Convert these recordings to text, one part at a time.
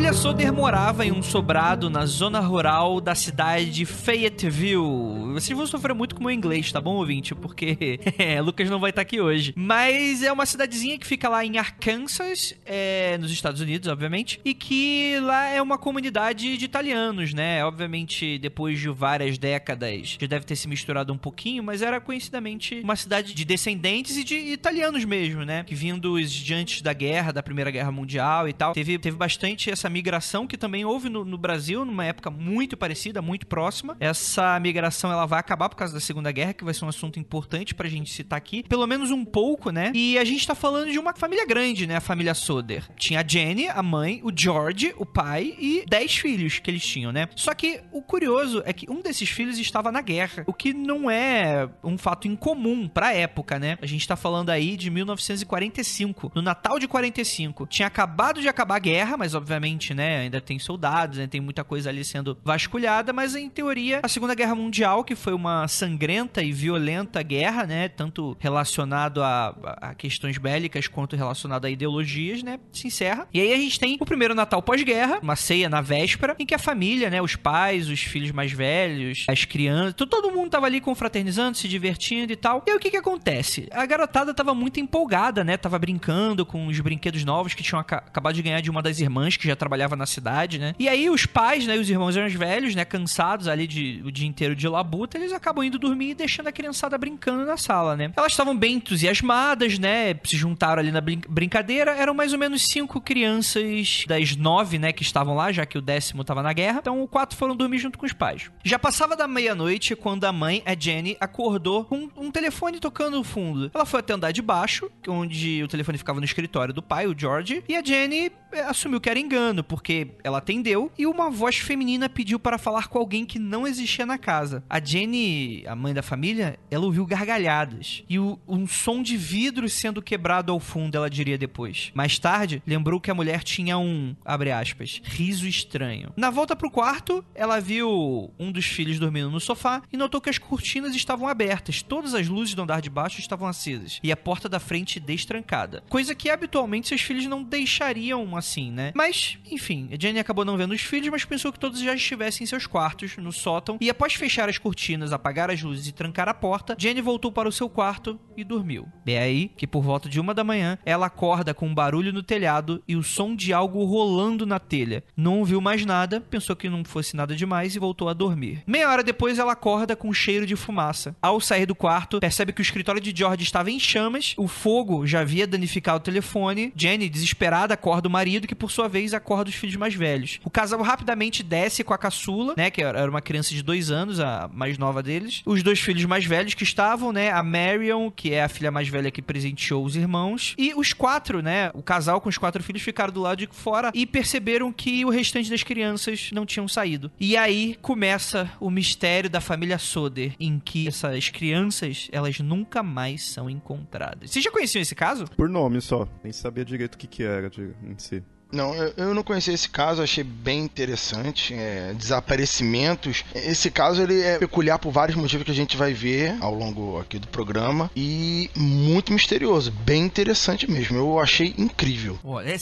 família Soder morava em um sobrado na zona rural da cidade de Fayetteville. Vocês vão sofrer muito com o meu inglês, tá bom, ouvinte? Porque é, Lucas não vai estar aqui hoje. Mas é uma cidadezinha que fica lá em Arkansas, é, nos Estados Unidos, obviamente, e que lá é uma comunidade de italianos, né? Obviamente, depois de várias décadas, já deve ter se misturado um pouquinho, mas era conhecidamente uma cidade de descendentes e de italianos mesmo, né? Que de antes da guerra, da Primeira Guerra Mundial e tal. Teve, teve bastante essa migração que também houve no, no Brasil, numa época muito parecida, muito próxima. Essa migração ela vai acabar por causa da Segunda Guerra, que vai ser um assunto importante pra gente citar aqui. Pelo menos um pouco, né? E a gente tá falando de uma família grande, né? A família Soder. Tinha a Jenny, a mãe, o George, o pai e dez filhos que eles tinham, né? Só que o curioso é que um desses filhos estava na guerra, o que não é um fato incomum pra época, né? A gente tá falando aí de 1945, no Natal de 45. Tinha acabado de acabar a guerra, mas obviamente, né, ainda tem soldados, né, tem muita coisa ali sendo vasculhada, mas em teoria a Segunda Guerra Mundial, que foi uma sangrenta e violenta guerra, né, tanto relacionado a, a questões bélicas quanto relacionado a ideologias, né, se encerra. E aí a gente tem o primeiro Natal pós-guerra, uma ceia na véspera, em que a família, né, os pais, os filhos mais velhos, as crianças, todo mundo tava ali confraternizando, se divertindo e tal. E aí o que que acontece? A garotada tava muito empolgada, né, tava brincando com os brinquedos novos que tinham acabado de ganhar de uma das irmãs que já trabalhava na cidade, né? E aí os pais, né, os irmãos mais velhos, né, cansados ali de o dia inteiro de labuta, eles acabam indo dormir e deixando a criançada brincando na sala, né? Elas estavam bem entusiasmadas, né? Se juntaram ali na brin brincadeira. Eram mais ou menos cinco crianças das nove, né, que estavam lá, já que o décimo estava na guerra. Então, quatro foram dormir junto com os pais. Já passava da meia-noite quando a mãe, a Jenny, acordou com um telefone tocando no fundo. Ela foi até andar de baixo, onde o telefone ficava no escritório do pai, o George, e a Jenny é, assumiu que era engano, porque ela atendeu e uma voz feminina pediu para falar com alguém que não existia na casa. A Jenny, a mãe da família, ela ouviu gargalhadas e o, um som de vidro sendo quebrado ao fundo, ela diria depois. Mais tarde, lembrou que a mulher tinha um, abre aspas, riso estranho. Na volta pro quarto, ela viu um dos filhos dormindo no sofá e notou que as cortinas estavam abertas, todas as luzes do andar de baixo estavam acesas e a porta da frente destrancada. Coisa que habitualmente seus filhos não deixariam assim, né? Mas, enfim, Jenny acabou não vendo os filhos, mas pensou que todos já estivessem em seus quartos, no sótão, e após fechar as cortinas, apagar as luzes e trancar a porta, Jenny voltou para o seu quarto e dormiu. É aí que, por volta de uma da manhã, ela acorda com um barulho no telhado e o som de algo rolando na telha. Não ouviu mais nada, pensou que não fosse nada demais e voltou a dormir. Meia hora depois, ela acorda com um cheiro de fumaça. Ao sair do quarto, percebe que o escritório de George estava em chamas, o fogo já havia danificado o telefone. Jenny, desesperada, acorda o marido, que por sua vez acorda os filhos mais velhos. O casal rapidamente desce com a caçula, né, que era uma criança de dois anos, a mais nova deles. Os dois filhos mais velhos que estavam, né, a Marion, que é a filha mais velha que presenteou os irmãos, e os quatro, né, o casal com os quatro filhos ficaram do lado de fora e perceberam que o restante das crianças não tinham saído. E aí começa o mistério da família Soder, em que essas crianças, elas nunca mais são encontradas. Vocês já conheciam esse caso? Por nome só, nem sabia direito o que que era de, em si. Não, eu, não conhecia esse caso, achei bem interessante. É, desaparecimentos. Esse caso ele é peculiar por vários motivos que a gente vai ver ao longo aqui do programa e muito misterioso, bem interessante mesmo. Eu achei incrível.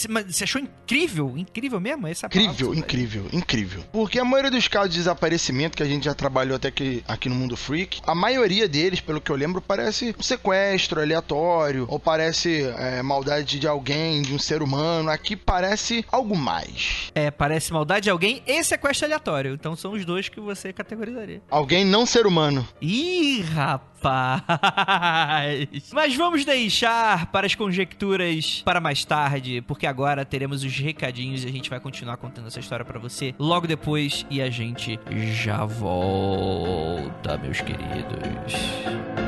mas você achou incrível? Incrível mesmo? Essa incrível, incrível, incrível. Porque a maioria dos casos de desaparecimento que a gente já trabalhou até aqui, aqui no Mundo Freak, a maioria deles, pelo que eu lembro, parece um sequestro aleatório ou parece é, maldade de alguém, de um ser humano. Aqui parece algo mais. É, parece maldade de alguém e sequestro aleatório. Então são os dois que você categorizaria. Alguém não ser humano. Ih, rapaz! Mas vamos deixar para as conjecturas para mais tarde, porque agora teremos os recadinhos e a gente vai continuar contando essa história para você logo depois e a gente já volta, meus queridos.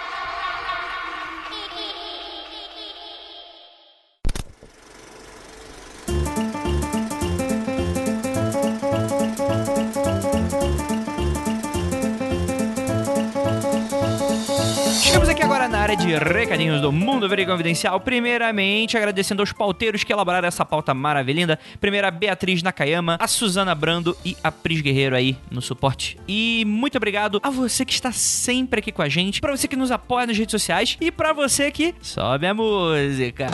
Recadinhos do Mundo Verde Confidencial. Primeiramente, agradecendo aos pauteiros que elaboraram essa pauta maravilhosa. Primeiro, a Beatriz Nakayama, a Suzana Brando e a Pris Guerreiro aí no suporte. E muito obrigado a você que está sempre aqui com a gente, pra você que nos apoia nas redes sociais e pra você que sobe a música.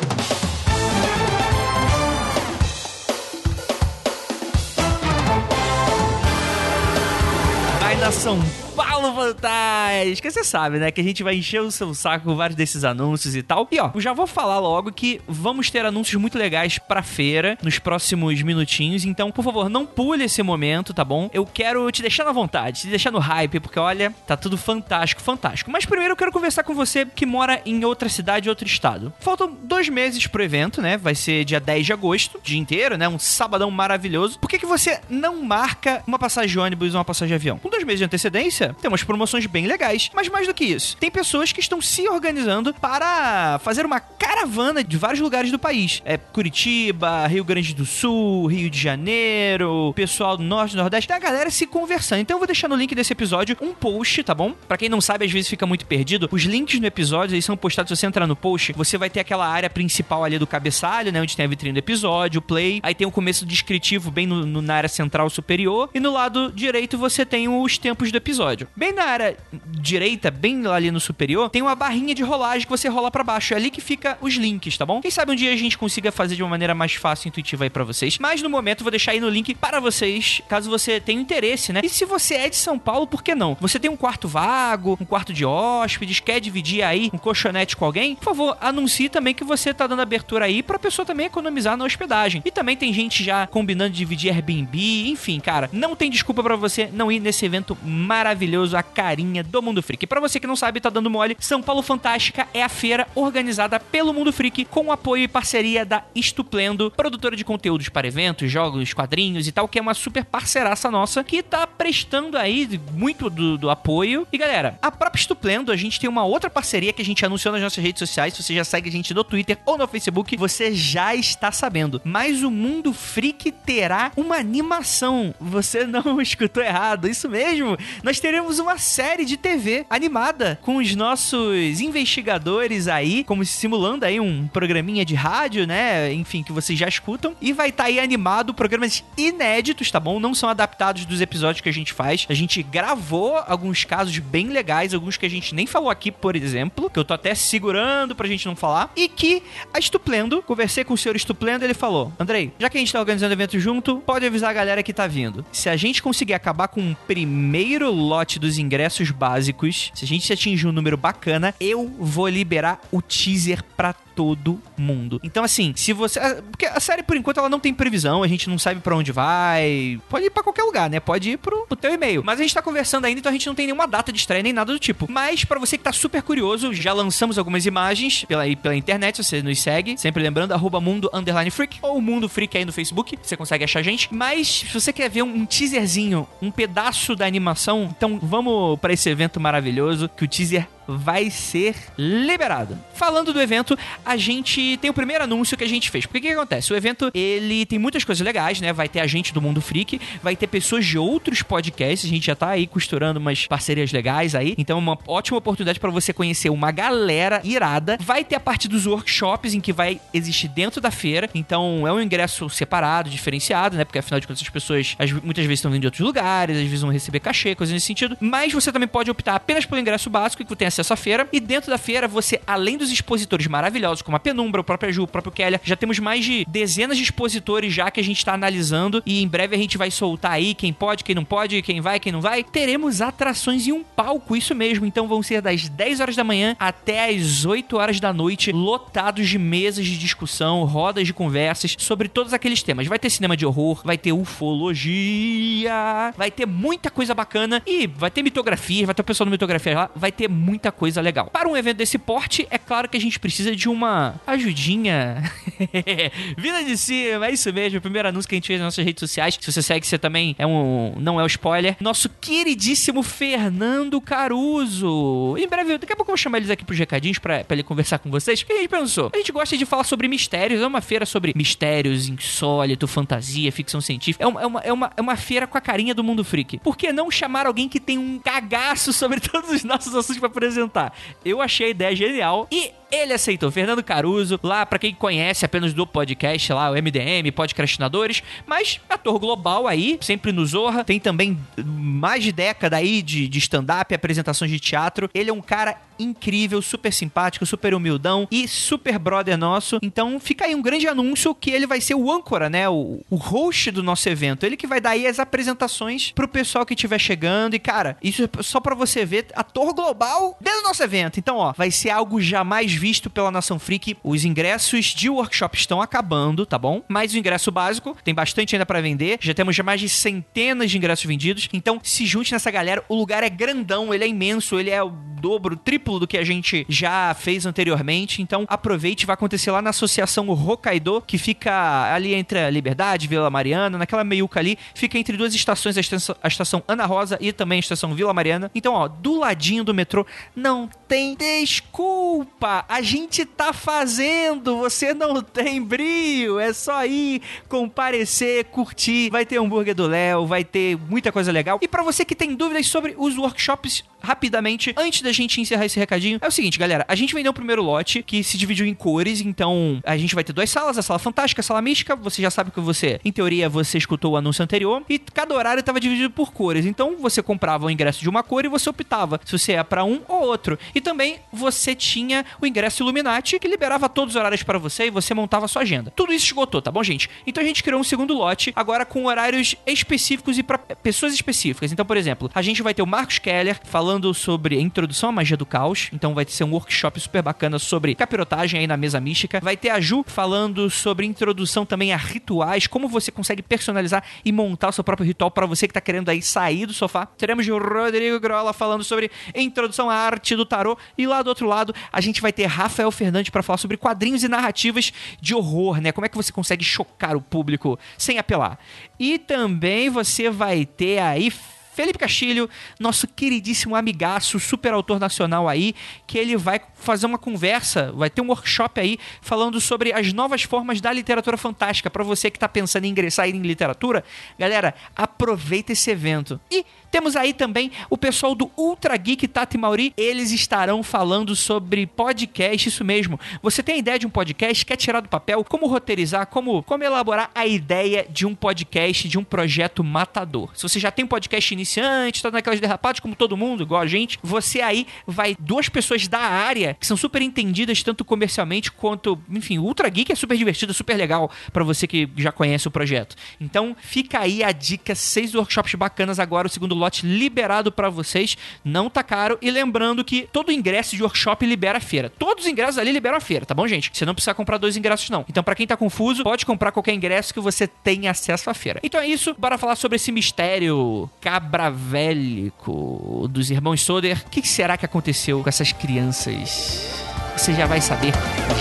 Vai na São Paulo Fantástica. Você sabe, né? Que a gente vai encher o seu saco com vários desses anúncios e tal. E ó, já vou falar logo que vamos ter anúncios muito legais pra feira nos próximos minutinhos. Então, por favor, não pule esse momento, tá bom? Eu quero te deixar na vontade, te deixar no hype, porque olha, tá tudo fantástico, fantástico. Mas primeiro eu quero conversar com você que mora em outra cidade, outro estado. Faltam dois meses pro evento, né? Vai ser dia 10 de agosto, dia inteiro, né? Um sabadão maravilhoso. Por que, que você não marca uma passagem de ônibus ou uma passagem de avião? Com dois meses de antecedência, tem umas promoções bem legais. Mas mais do que isso, tem pessoas que estão se organizando para fazer uma caravana de vários lugares do país. É Curitiba, Rio Grande do Sul, Rio de Janeiro, pessoal do Norte Nordeste. Tem a galera se conversando. Então eu vou deixar no link desse episódio um post, tá bom? Pra quem não sabe, às vezes fica muito perdido. Os links no episódio eles são postados. Se você entrar no post, você vai ter aquela área principal ali do cabeçalho, né? Onde tem a vitrine do episódio, o play. Aí tem o começo descritivo bem no, no- na área central superior. E no lado direito você tem os tempos do episódio. Bem na área direita, bem ali no superior, tem uma barrinha de rolagem que você rola pra baixo. É ali que fica os links, tá bom? Quem sabe um dia a gente consiga fazer de uma maneira mais fácil e intuitiva aí pra vocês. Mas no momento eu vou deixar aí no link para vocês, caso você tenha interesse, né? E se você é de São Paulo, por que não? Você tem um quarto vago, um quarto de hóspedes, quer dividir aí um colchonete com alguém? Por favor, anuncie também que você tá dando abertura aí pra pessoa também economizar na hospedagem. E também tem gente já combinando de dividir Airbnb, enfim, cara, não tem desculpa pra você não ir nesse evento maravilhoso, a carinha do Mundo Freak. Pra você que não sabe, tá dando mole, São Paulo Fantástica é a feira organizada pelo Mundo Freak com apoio e parceria da Estuplendo, produtora de conteúdos para eventos, jogos, quadrinhos e tal, que é uma super parceiraça nossa que tá prestando aí muito do, do apoio. E galera, a própria Estuplendo, a gente tem uma outra parceria que a gente anunciou nas nossas redes sociais. Se você já segue a gente no Twitter ou no Facebook, você já está sabendo. Mas o Mundo Freak terá uma animação. Você não escutou errado, isso mesmo. Nós teremos uma série de TV animada com os nossos investigadores aí, como simulando aí um programinha de rádio, né? Enfim, que vocês já escutam. E vai estar aí animado programas inéditos, tá bom? Não são adaptados dos episódios que a gente faz. A gente gravou alguns casos bem legais, alguns que a gente nem falou aqui, por exemplo, que eu tô até segurando pra gente não falar. E que a Estuplendo, conversei com o senhor Estuplendo, ele falou: Andrei, já que a gente tá organizando evento junto, pode avisar a galera que tá vindo. Se a gente conseguir acabar com o primeiro lote dos ingressos básicos, se a gente atingir um número bacana, eu vou liberar o teaser pra todo mundo. Então, assim, se você. ah, Porque a série, por enquanto, ela não tem previsão, a gente não sabe pra onde vai. Pode ir pra qualquer lugar, né? Pode ir pro, pro teu e-mail. Mas a gente tá conversando ainda, então a gente não tem nenhuma data de estreia nem nada do tipo. Mas, pra você que tá super curioso, já lançamos algumas imagens pela, pela internet, você nos segue. Sempre lembrando, arroba mundo underline freak ou mundo freak aí no Facebook. Você consegue achar a gente. Mas, se você quer ver um, teaserzinho, um pedaço da animação, então vamos pra esse evento maravilhoso que o teaser vai ser liberado. Falando do evento, a gente tem o primeiro anúncio que a gente fez. Porque o que, que acontece? O evento, ele tem muitas coisas legais, né? Vai ter a gente do Mundo Freak, vai ter pessoas de outros podcasts, a gente já tá aí costurando umas parcerias legais aí. Então é uma ótima oportunidade para você conhecer uma galera irada. Vai ter a parte dos workshops em que vai existir dentro da feira. Então é um ingresso separado, diferenciado, né? Porque afinal de contas as pessoas as- muitas vezes estão vindo de outros lugares, às vezes vão receber cachê, coisas nesse sentido. Mas você também pode optar apenas pelo ingresso básico que tem acesso à feira. E dentro da feira, você, além dos expositores maravilhosos, como a Penumbra, o próprio Ju, o próprio Keller, já temos mais de dezenas de expositores já que a gente tá analisando. E em breve a gente vai soltar aí quem pode, quem não pode, quem vai, quem não vai. Teremos atrações e um palco, isso mesmo. Então vão ser das 10 horas da manhã até as 8 horas da noite, lotados de mesas de discussão, rodas de conversas sobre todos aqueles temas. Vai ter cinema de horror, vai ter ufologia, vai ter muita coisa bacana e vai ter mitografia, vai ter o pessoal do mitografia lá, vai ter muita muita coisa legal. Para um evento desse porte, é claro que a gente precisa de uma ajudinha. Vida de cima, é isso mesmo. O primeiro anúncio que a gente fez nas nossas redes sociais. Se você segue, você também é um. Não é um spoiler. Nosso queridíssimo Fernando Caruso. Em breve, daqui a pouco eu vou chamar eles aqui pros recadinhos pra, ele conversar com vocês. O que a gente pensou? A gente gosta de falar sobre mistérios. É uma feira sobre mistérios, insólito, fantasia, ficção científica. É uma, é uma, é uma, é uma feira com a carinha do mundo freak. Por que não chamar alguém que tem um cagaço sobre todos os nossos assuntos pra apresentar? Eu achei a ideia genial e ele aceitou. Fernando Caruso, lá para quem conhece apenas do podcast lá, o MDM, Podcastinadores, mas ator global aí, sempre no Zorra. Tem também mais de década aí de, de stand-up, apresentações de teatro. Ele é um cara incrível, super simpático, super humildão e super brother nosso. Então fica aí um grande anúncio que ele vai ser o âncora, né? O, o host do nosso evento. Ele que vai dar aí as apresentações pro pessoal que estiver chegando. E, cara, isso é só para você ver ator global dentro do nosso evento. Então, ó, vai ser algo jamais visto pela Nação Freak. Os ingressos de workshop estão acabando, tá bom? Mas o ingresso básico tem bastante ainda para vender. Já temos já mais de centenas de ingressos vendidos. Então, se junte nessa galera. O lugar é grandão, ele é imenso, ele é o dobro, o triplo do que a gente já fez anteriormente. Então, aproveite, vai acontecer lá na Associação Hokkaido, que fica ali entre a Liberdade, Vila Mariana, naquela meiuca ali, fica entre duas estações, a estação, a estação Ana Rosa e também a estação Vila Mariana. Então, ó, do ladinho do metrô, não tem desculpa. A gente tá fazendo, você não tem brilho, é só ir comparecer, curtir. Vai ter hambúrguer do Léo, vai ter muita coisa legal. E para você que tem dúvidas sobre os workshops, rapidamente, antes da gente encerrar esse recadinho, é o seguinte, galera, a gente vendeu o primeiro lote que se dividiu em cores, então a gente vai ter duas salas, a sala fantástica, a sala mística, você já sabe que você, em teoria, você escutou o anúncio anterior, e cada horário estava dividido por cores, então você comprava o ingresso de uma cor e você optava se você ia para um ou outro. E também você tinha o ingresso Illuminati, que liberava todos os horários para você e você montava a sua agenda. Tudo isso esgotou, tá bom, gente? Então a gente criou um segundo lote, agora com horários específicos e para pessoas específicas. Então, por exemplo, a gente vai ter o Marcos Keller falando sobre a introdução à magia do caos, então vai ser um workshop super bacana sobre capirotagem aí na mesa mística. Vai ter a Ju falando sobre introdução também a rituais, como você consegue personalizar e montar o seu próprio ritual para você que tá querendo aí sair do sofá. Teremos o Rodrigo Grola falando sobre introdução à arte do tarô e lá do outro lado a gente vai ter Rafael Fernandes para falar sobre quadrinhos e narrativas de horror, né? Como é que você consegue chocar o público sem apelar. E também você vai ter aí Felipe Castilho, nosso queridíssimo amigaço, super autor nacional aí, que ele vai fazer uma conversa, vai ter um workshop aí falando sobre as novas formas da literatura fantástica. Para você que tá pensando em ingressar em literatura, galera, aproveita esse evento. E temos aí também o pessoal do Ultra Geek Tati Mauri. Eles estarão falando sobre podcast, isso mesmo. Você tem a ideia de um podcast, quer tirar do papel, como roteirizar, como, como elaborar a ideia de um podcast, de um projeto matador. Se você já tem um podcast iniciante, tá naquelas derrapadas como todo mundo, igual a gente, você aí vai duas pessoas da área que são super entendidas tanto comercialmente quanto, enfim, Ultra Geek é super divertido, super legal para você que já conhece o projeto. Então, fica aí a dica, seis workshops bacanas agora, o segundo lote liberado para vocês, não tá caro. E lembrando que todo ingresso de workshop libera a feira. Todos os ingressos ali liberam a feira, tá bom, gente? Você não precisa comprar dois ingressos, não. Então, para quem tá confuso, pode comprar qualquer ingresso que você tenha acesso à feira. Então é isso, bora falar sobre esse mistério cabravélico dos irmãos Soder. O que será que aconteceu com essas crianças? Você já vai saber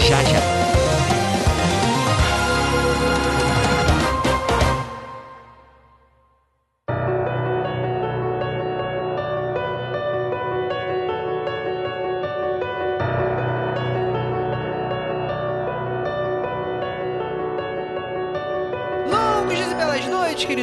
já já.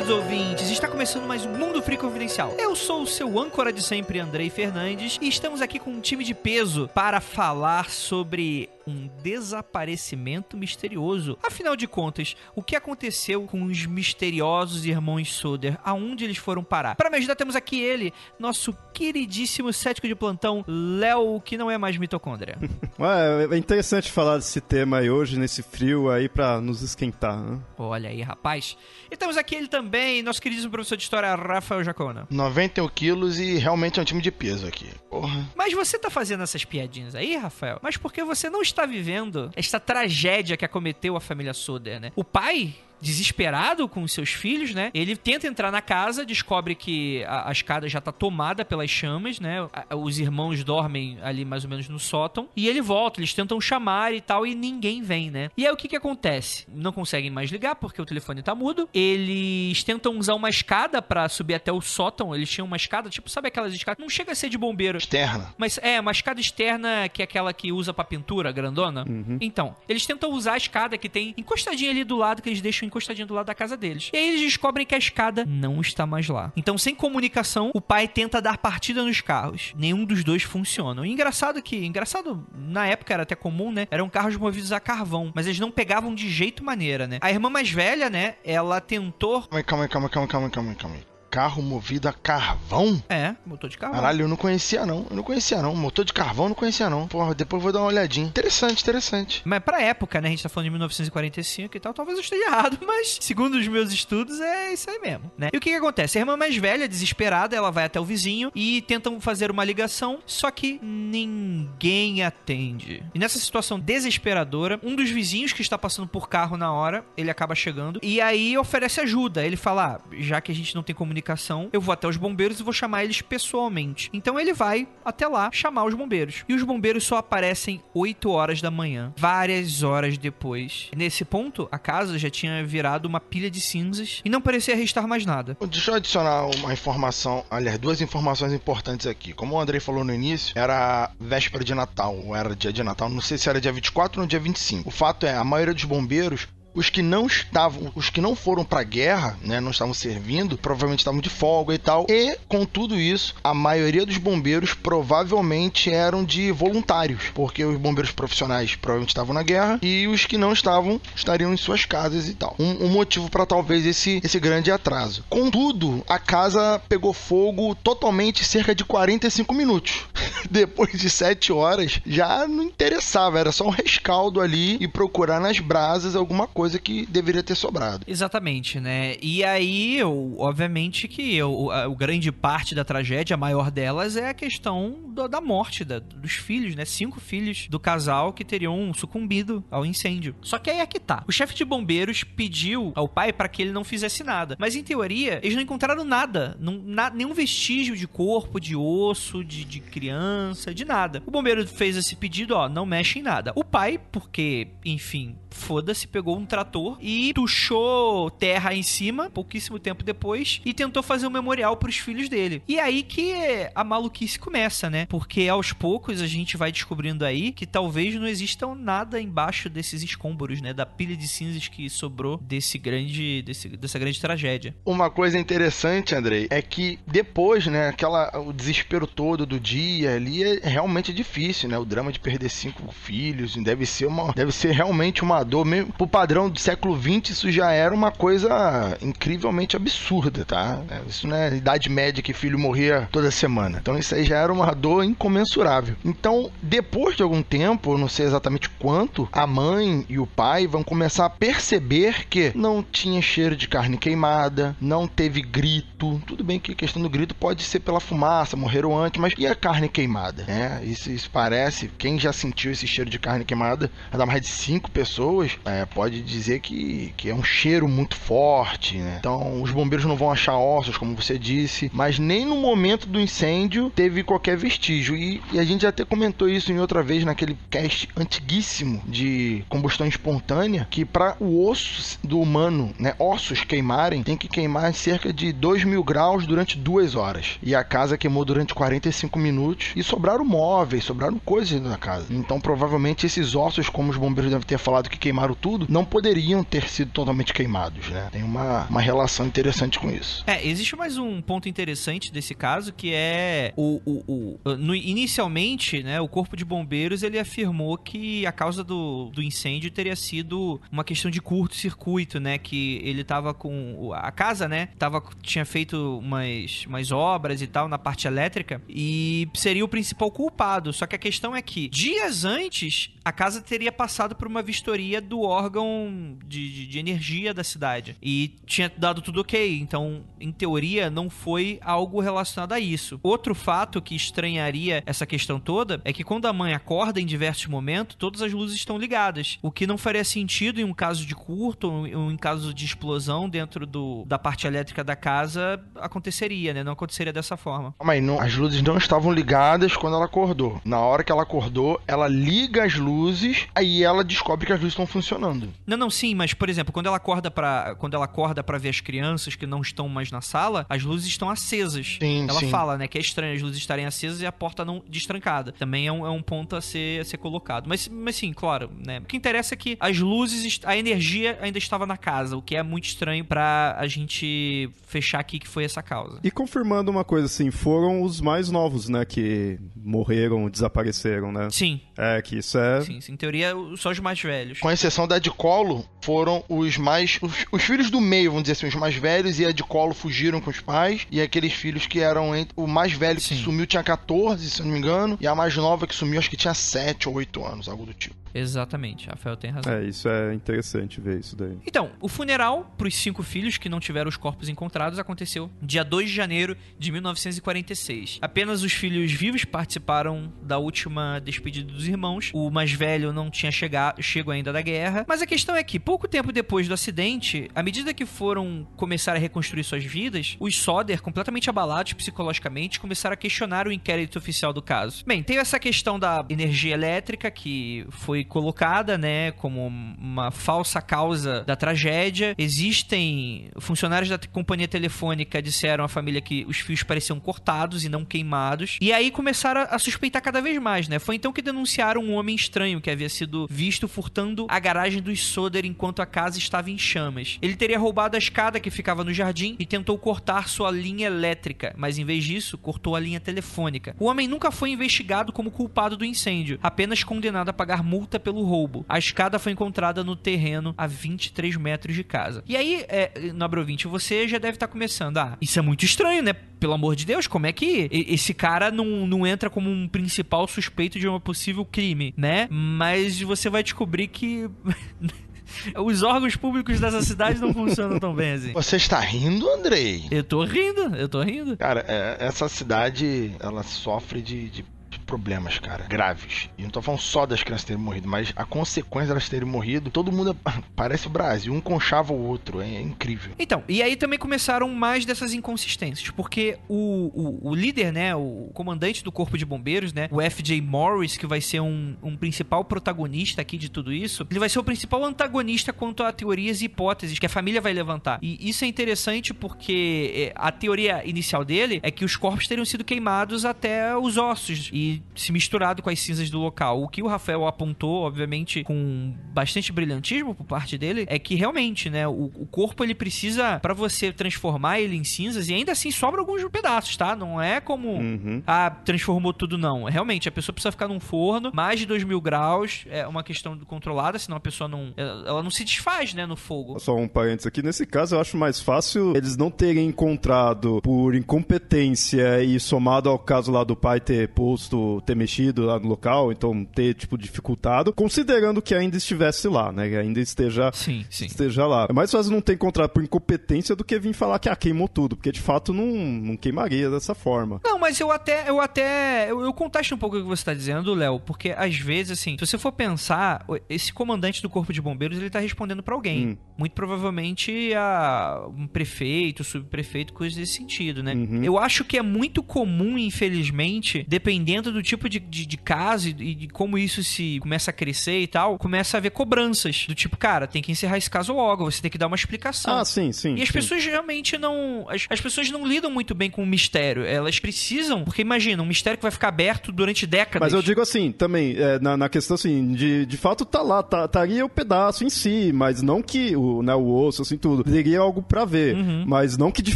Queridos ouvintes, está começando mais um Mundo Free Confidencial. Eu sou o seu âncora de sempre, Andrei Fernandes, e estamos aqui com um time de peso para falar sobre um desaparecimento misterioso. Afinal de contas, o que aconteceu com os misteriosos irmãos Soder? Aonde eles foram parar? Para me ajudar, temos aqui ele, nosso queridíssimo cético de plantão, Léo, que não é mais mitocôndria. Ué, é interessante falar desse tema aí hoje, nesse frio aí, para nos esquentar, né? Olha aí, rapaz. E temos aqui ele também, nosso queridíssimo professor de história, Rafael Jacona. 91 quilos e realmente é um time de peso aqui. Porra. Mas você tá fazendo essas piadinhas aí, Rafael? Mas porque você não está vivendo esta tragédia que acometeu a família Soder, né? O pai desesperado com os seus filhos, né? Ele tenta entrar na casa, descobre que a, a escada já tá tomada pelas chamas, né? A- os irmãos dormem ali mais ou menos no sótão. E ele volta, eles tentam chamar e tal, e ninguém vem, né? E aí o que que acontece? Não conseguem mais ligar porque o telefone tá mudo. Eles tentam usar uma escada pra subir até o sótão. Eles tinham uma escada, tipo, sabe aquelas escadas? Não chega a ser de bombeiro. Externa. Mas é, uma escada externa que é aquela que usa pra pintura, grandona. Então, eles tentam usar a escada que tem encostadinha ali do lado, que eles deixam encostadinha do lado da casa deles. E aí eles descobrem que a escada não está mais lá. Então, sem comunicação, o pai tenta dar partida nos carros. Nenhum dos dois funciona. E engraçado que, engraçado, na época era até comum, né? Eram carros movidos a carvão, mas eles não pegavam de jeito maneira, né? A irmã mais velha, né? Ela tentou. Calma aí, calma aí, calma aí, calma aí, calma aí, calma aí. Carro movido a carvão? É, motor de carvão. Caralho, eu não conhecia não. Eu não conhecia não. Motor de carvão eu não conhecia não. Porra, depois eu vou dar uma olhadinha. Interessante, interessante. Mas pra época, né? A gente tá falando de 1945 e tal, talvez eu esteja errado, mas segundo os meus estudos é isso aí mesmo, né? E o que que acontece? A irmã mais velha, desesperada, ela vai até o vizinho e tentam fazer uma ligação, só que ninguém atende. E nessa situação desesperadora, um dos vizinhos que está passando por carro na hora, ele acaba chegando e aí oferece ajuda. Ele fala: ah, já que a gente não tem comunicação, eu vou até os bombeiros e vou chamar eles pessoalmente. Então ele vai até lá chamar os bombeiros. E os bombeiros só aparecem 8 horas da manhã, várias horas depois. Nesse ponto, a casa já tinha virado uma pilha de cinzas e não parecia restar mais nada. Deixa eu adicionar uma informação, aliás, duas informações importantes aqui. Como o Andrei falou no início, era véspera de Natal, ou era dia de Natal, não sei se era dia 24 ou dia 25. O fato é, a maioria dos bombeiros os que não estavam, os que não foram pra guerra, né, não estavam servindo, provavelmente estavam de folga e tal. E com tudo isso, a maioria dos bombeiros provavelmente eram de voluntários, porque os bombeiros profissionais provavelmente estavam na guerra e os que não estavam estariam em suas casas e tal. Um, um motivo para talvez esse esse grande atraso. Contudo, a casa pegou fogo totalmente cerca de 45 minutos. Depois de 7 horas, já não interessava, era só um rescaldo ali e procurar nas brasas alguma coisa que deveria ter sobrado. Exatamente, né? E aí, eu, obviamente que eu, a, o grande parte da tragédia, a maior delas, é a questão do- da morte da- dos filhos, né? Cinco filhos do casal que teriam sucumbido ao incêndio. Só que aí é que tá. O chefe de bombeiros pediu ao pai para que ele não fizesse nada. Mas em teoria, eles não encontraram nada. Não- na- nenhum vestígio de corpo, de osso, de, de criança, de nada. O bombeiro fez esse pedido, ó, não mexe em nada. O pai, porque, enfim, foda-se, pegou um trator e tuchou terra em cima, pouquíssimo tempo depois, e tentou fazer um memorial pros filhos dele. E aí que a maluquice começa, né? Porque aos poucos a gente vai descobrindo aí que talvez não existam nada embaixo desses escombros, né? Da pilha de cinzas que sobrou desse grande, desse, dessa grande tragédia. Uma coisa interessante, Andrei, é que depois, né, aquela o desespero todo do dia ali é realmente difícil, né? O drama de perder cinco filhos deve ser uma, deve ser realmente uma dor mesmo pro padrão do século XX, isso já era uma coisa incrivelmente absurda, tá? É, Isso não é idade média que filho morria toda semana. Então isso aí já era uma dor incomensurável. Então, depois de algum tempo, não sei exatamente quanto, a mãe e o pai vão começar a perceber que não tinha cheiro de carne queimada, não teve grito. Tudo bem que a questão do grito pode ser pela fumaça, morreram antes, mas e a carne queimada? É, isso, isso parece, quem já sentiu esse cheiro de carne queimada, ainda mais de cinco pessoas, é, pode dizer que, que é um cheiro muito forte, né? Então, os bombeiros não vão achar ossos, como você disse, mas nem no momento do incêndio teve qualquer vestígio. E, e a gente até comentou isso em outra vez naquele cast antiguíssimo de combustão espontânea, que para o osso do humano, né, ossos queimarem, tem que queimar cerca de 2 mil graus durante duas horas. E a casa queimou durante 45 minutos e sobraram móveis, sobraram coisas na casa. Então, provavelmente, esses ossos, como os bombeiros devem ter falado que queimaram tudo, não poderiam ter sido totalmente queimados, né? Tem uma, uma relação interessante com isso. É, existe mais um ponto interessante desse caso que é o, o, o- no- inicialmente, né, o corpo de bombeiros ele afirmou que a causa do, do incêndio teria sido uma questão de curto-circuito, né, que ele tava com a casa, né, tava tinha feito umas, umas obras e tal na parte elétrica e seria o principal culpado. Só que a questão é que, dias antes, a casa teria passado por uma vistoria do órgão de, de, de energia da cidade. E tinha dado tudo ok. Então, em teoria, não foi algo relacionado a isso. Outro fato que estranharia essa questão toda é que quando a mãe acorda em diversos momentos, todas as luzes estão ligadas. O que não faria sentido em um caso de curto ou em caso de explosão dentro do, da parte elétrica da casa aconteceria, né? Não aconteceria dessa forma. Mas não, as luzes não estavam ligadas quando ela acordou. Na hora que ela acordou, ela liga as luzes, aí ela descobre que as luzes estão funcionando. Não, não, sim, mas por exemplo, quando ela acorda para quando ela acorda para ver as crianças que não estão mais na sala, as luzes estão acesas. Sim, ela sim. fala, né, que é estranho as luzes estarem acesas e a porta não destrancada. Também é um, é um ponto a ser, a ser colocado. Mas, mas sim, claro, né? O que interessa é que as luzes, a energia ainda estava na casa, o que é muito estranho pra a gente fechar aqui que foi essa causa. E confirmando uma coisa assim, foram os mais novos, né, que morreram, desapareceram, né? Sim, É, que isso é... sim, sim. Em teoria, só os mais velhos. Com exceção da de colo, foram os mais. Os, os filhos do meio, vamos dizer assim, os mais velhos, e a de colo fugiram com os pais. E aqueles filhos que eram. Entre, o mais velho que Sim. sumiu tinha 14, se eu não me engano. E a mais nova que sumiu, acho que tinha 7 ou 8 anos, algo do tipo. Exatamente, Rafael tem razão. É, isso é interessante ver isso daí. Então, o funeral para os cinco filhos que não tiveram os corpos encontrados aconteceu dia 2 de janeiro de 1946. Apenas os filhos vivos participaram da última despedida dos irmãos. O mais velho não tinha chegado, chego ainda da guerra. Mas a questão é que, pouco tempo depois do acidente, à medida que foram começar a reconstruir suas vidas, os Soder, completamente abalados psicologicamente, começaram a questionar o inquérito oficial do caso. Bem, tem essa questão da energia elétrica que foi colocada, né, como uma falsa causa da tragédia. Existem funcionários da companhia telefônica disseram à família que os fios pareciam cortados e não queimados. E aí começaram a suspeitar cada vez mais, né? Foi então que denunciaram um homem estranho que havia sido visto furtando a garagem dos Soder enquanto a casa estava em chamas. Ele teria roubado a escada que ficava no jardim e tentou cortar sua linha elétrica, mas em vez disso, cortou a linha telefônica. O homem nunca foi investigado como culpado do incêndio, apenas condenado a pagar multa pelo roubo. A escada foi encontrada no terreno a 23 metros de casa. E aí, é, nobre ouvinte, você já deve estar começando. Ah, isso é muito estranho, né? Pelo amor de Deus, como é que esse cara não, não entra como um principal suspeito de um possível crime, né? Mas você vai descobrir que. Os órgãos públicos dessa cidade não funcionam tão bem assim. Você está rindo, Andrei? Eu tô rindo, eu tô rindo. Cara, é, essa cidade, ela sofre de, de problemas, cara, graves. E não tô falando só das crianças terem morrido, mas a consequência delas terem morrido, todo mundo é- parece o Brasil, um conchava o outro, é, é incrível. Então, e aí também começaram mais dessas inconsistências, porque o, o, o líder, né, o comandante do corpo de bombeiros, né, o FJ Morris, que vai ser um, um principal protagonista aqui de tudo isso, ele vai ser o principal antagonista quanto a teorias e hipóteses que a família vai levantar. E isso é interessante porque é, a teoria inicial dele é que os corpos teriam sido queimados até os ossos e se misturado com as cinzas do local. O que o Rafael apontou, obviamente, com bastante brilhantismo por parte dele, é que realmente, né, o, o corpo ele precisa pra você transformar ele em cinzas e ainda assim sobra alguns pedaços, tá? Não é como Uhum. ah, transformou tudo não. Realmente, a pessoa precisa ficar num forno, mais de 2 mil graus, é uma questão controlada, senão a pessoa não. Ela ela não se desfaz, né, no fogo. Só um parênteses aqui. Nesse caso, eu acho mais fácil eles não terem encontrado por incompetência e somado ao caso lá do pai ter posto, ter mexido lá no local, então ter, tipo, dificultado, considerando que ainda estivesse lá, né? Que ainda esteja, Sim, sim. esteja lá. É mais fácil não ter encontrado por incompetência do que vir falar que, ah, queimou tudo, porque de fato não, não queimaria dessa forma. Não, mas eu até, eu até, eu, eu contesto um pouco o que você tá dizendo, Léo, porque às vezes, assim, se você for pensar, esse comandante do corpo de bombeiros, ele tá respondendo pra alguém. Hum. Muito provavelmente a um prefeito, subprefeito, coisas desse sentido, né? Uhum. Eu acho que é muito comum, infelizmente, dependendo do tipo de, de, de caso e de, como isso se começa a crescer e tal, começa a haver cobranças. Do tipo, cara, tem que encerrar esse caso logo, você tem que dar uma explicação. Ah, sim, sim. E as sim. pessoas realmente não. As, as pessoas não lidam muito bem com o mistério. Elas precisam. Porque imagina, um mistério que vai ficar aberto durante décadas. Mas eu digo assim, também, é, na, na questão assim, de, de fato tá lá, tá, estaria o pedaço em si, mas não que o, né, o osso, assim, tudo. Teria algo pra ver, Uhum. mas não que de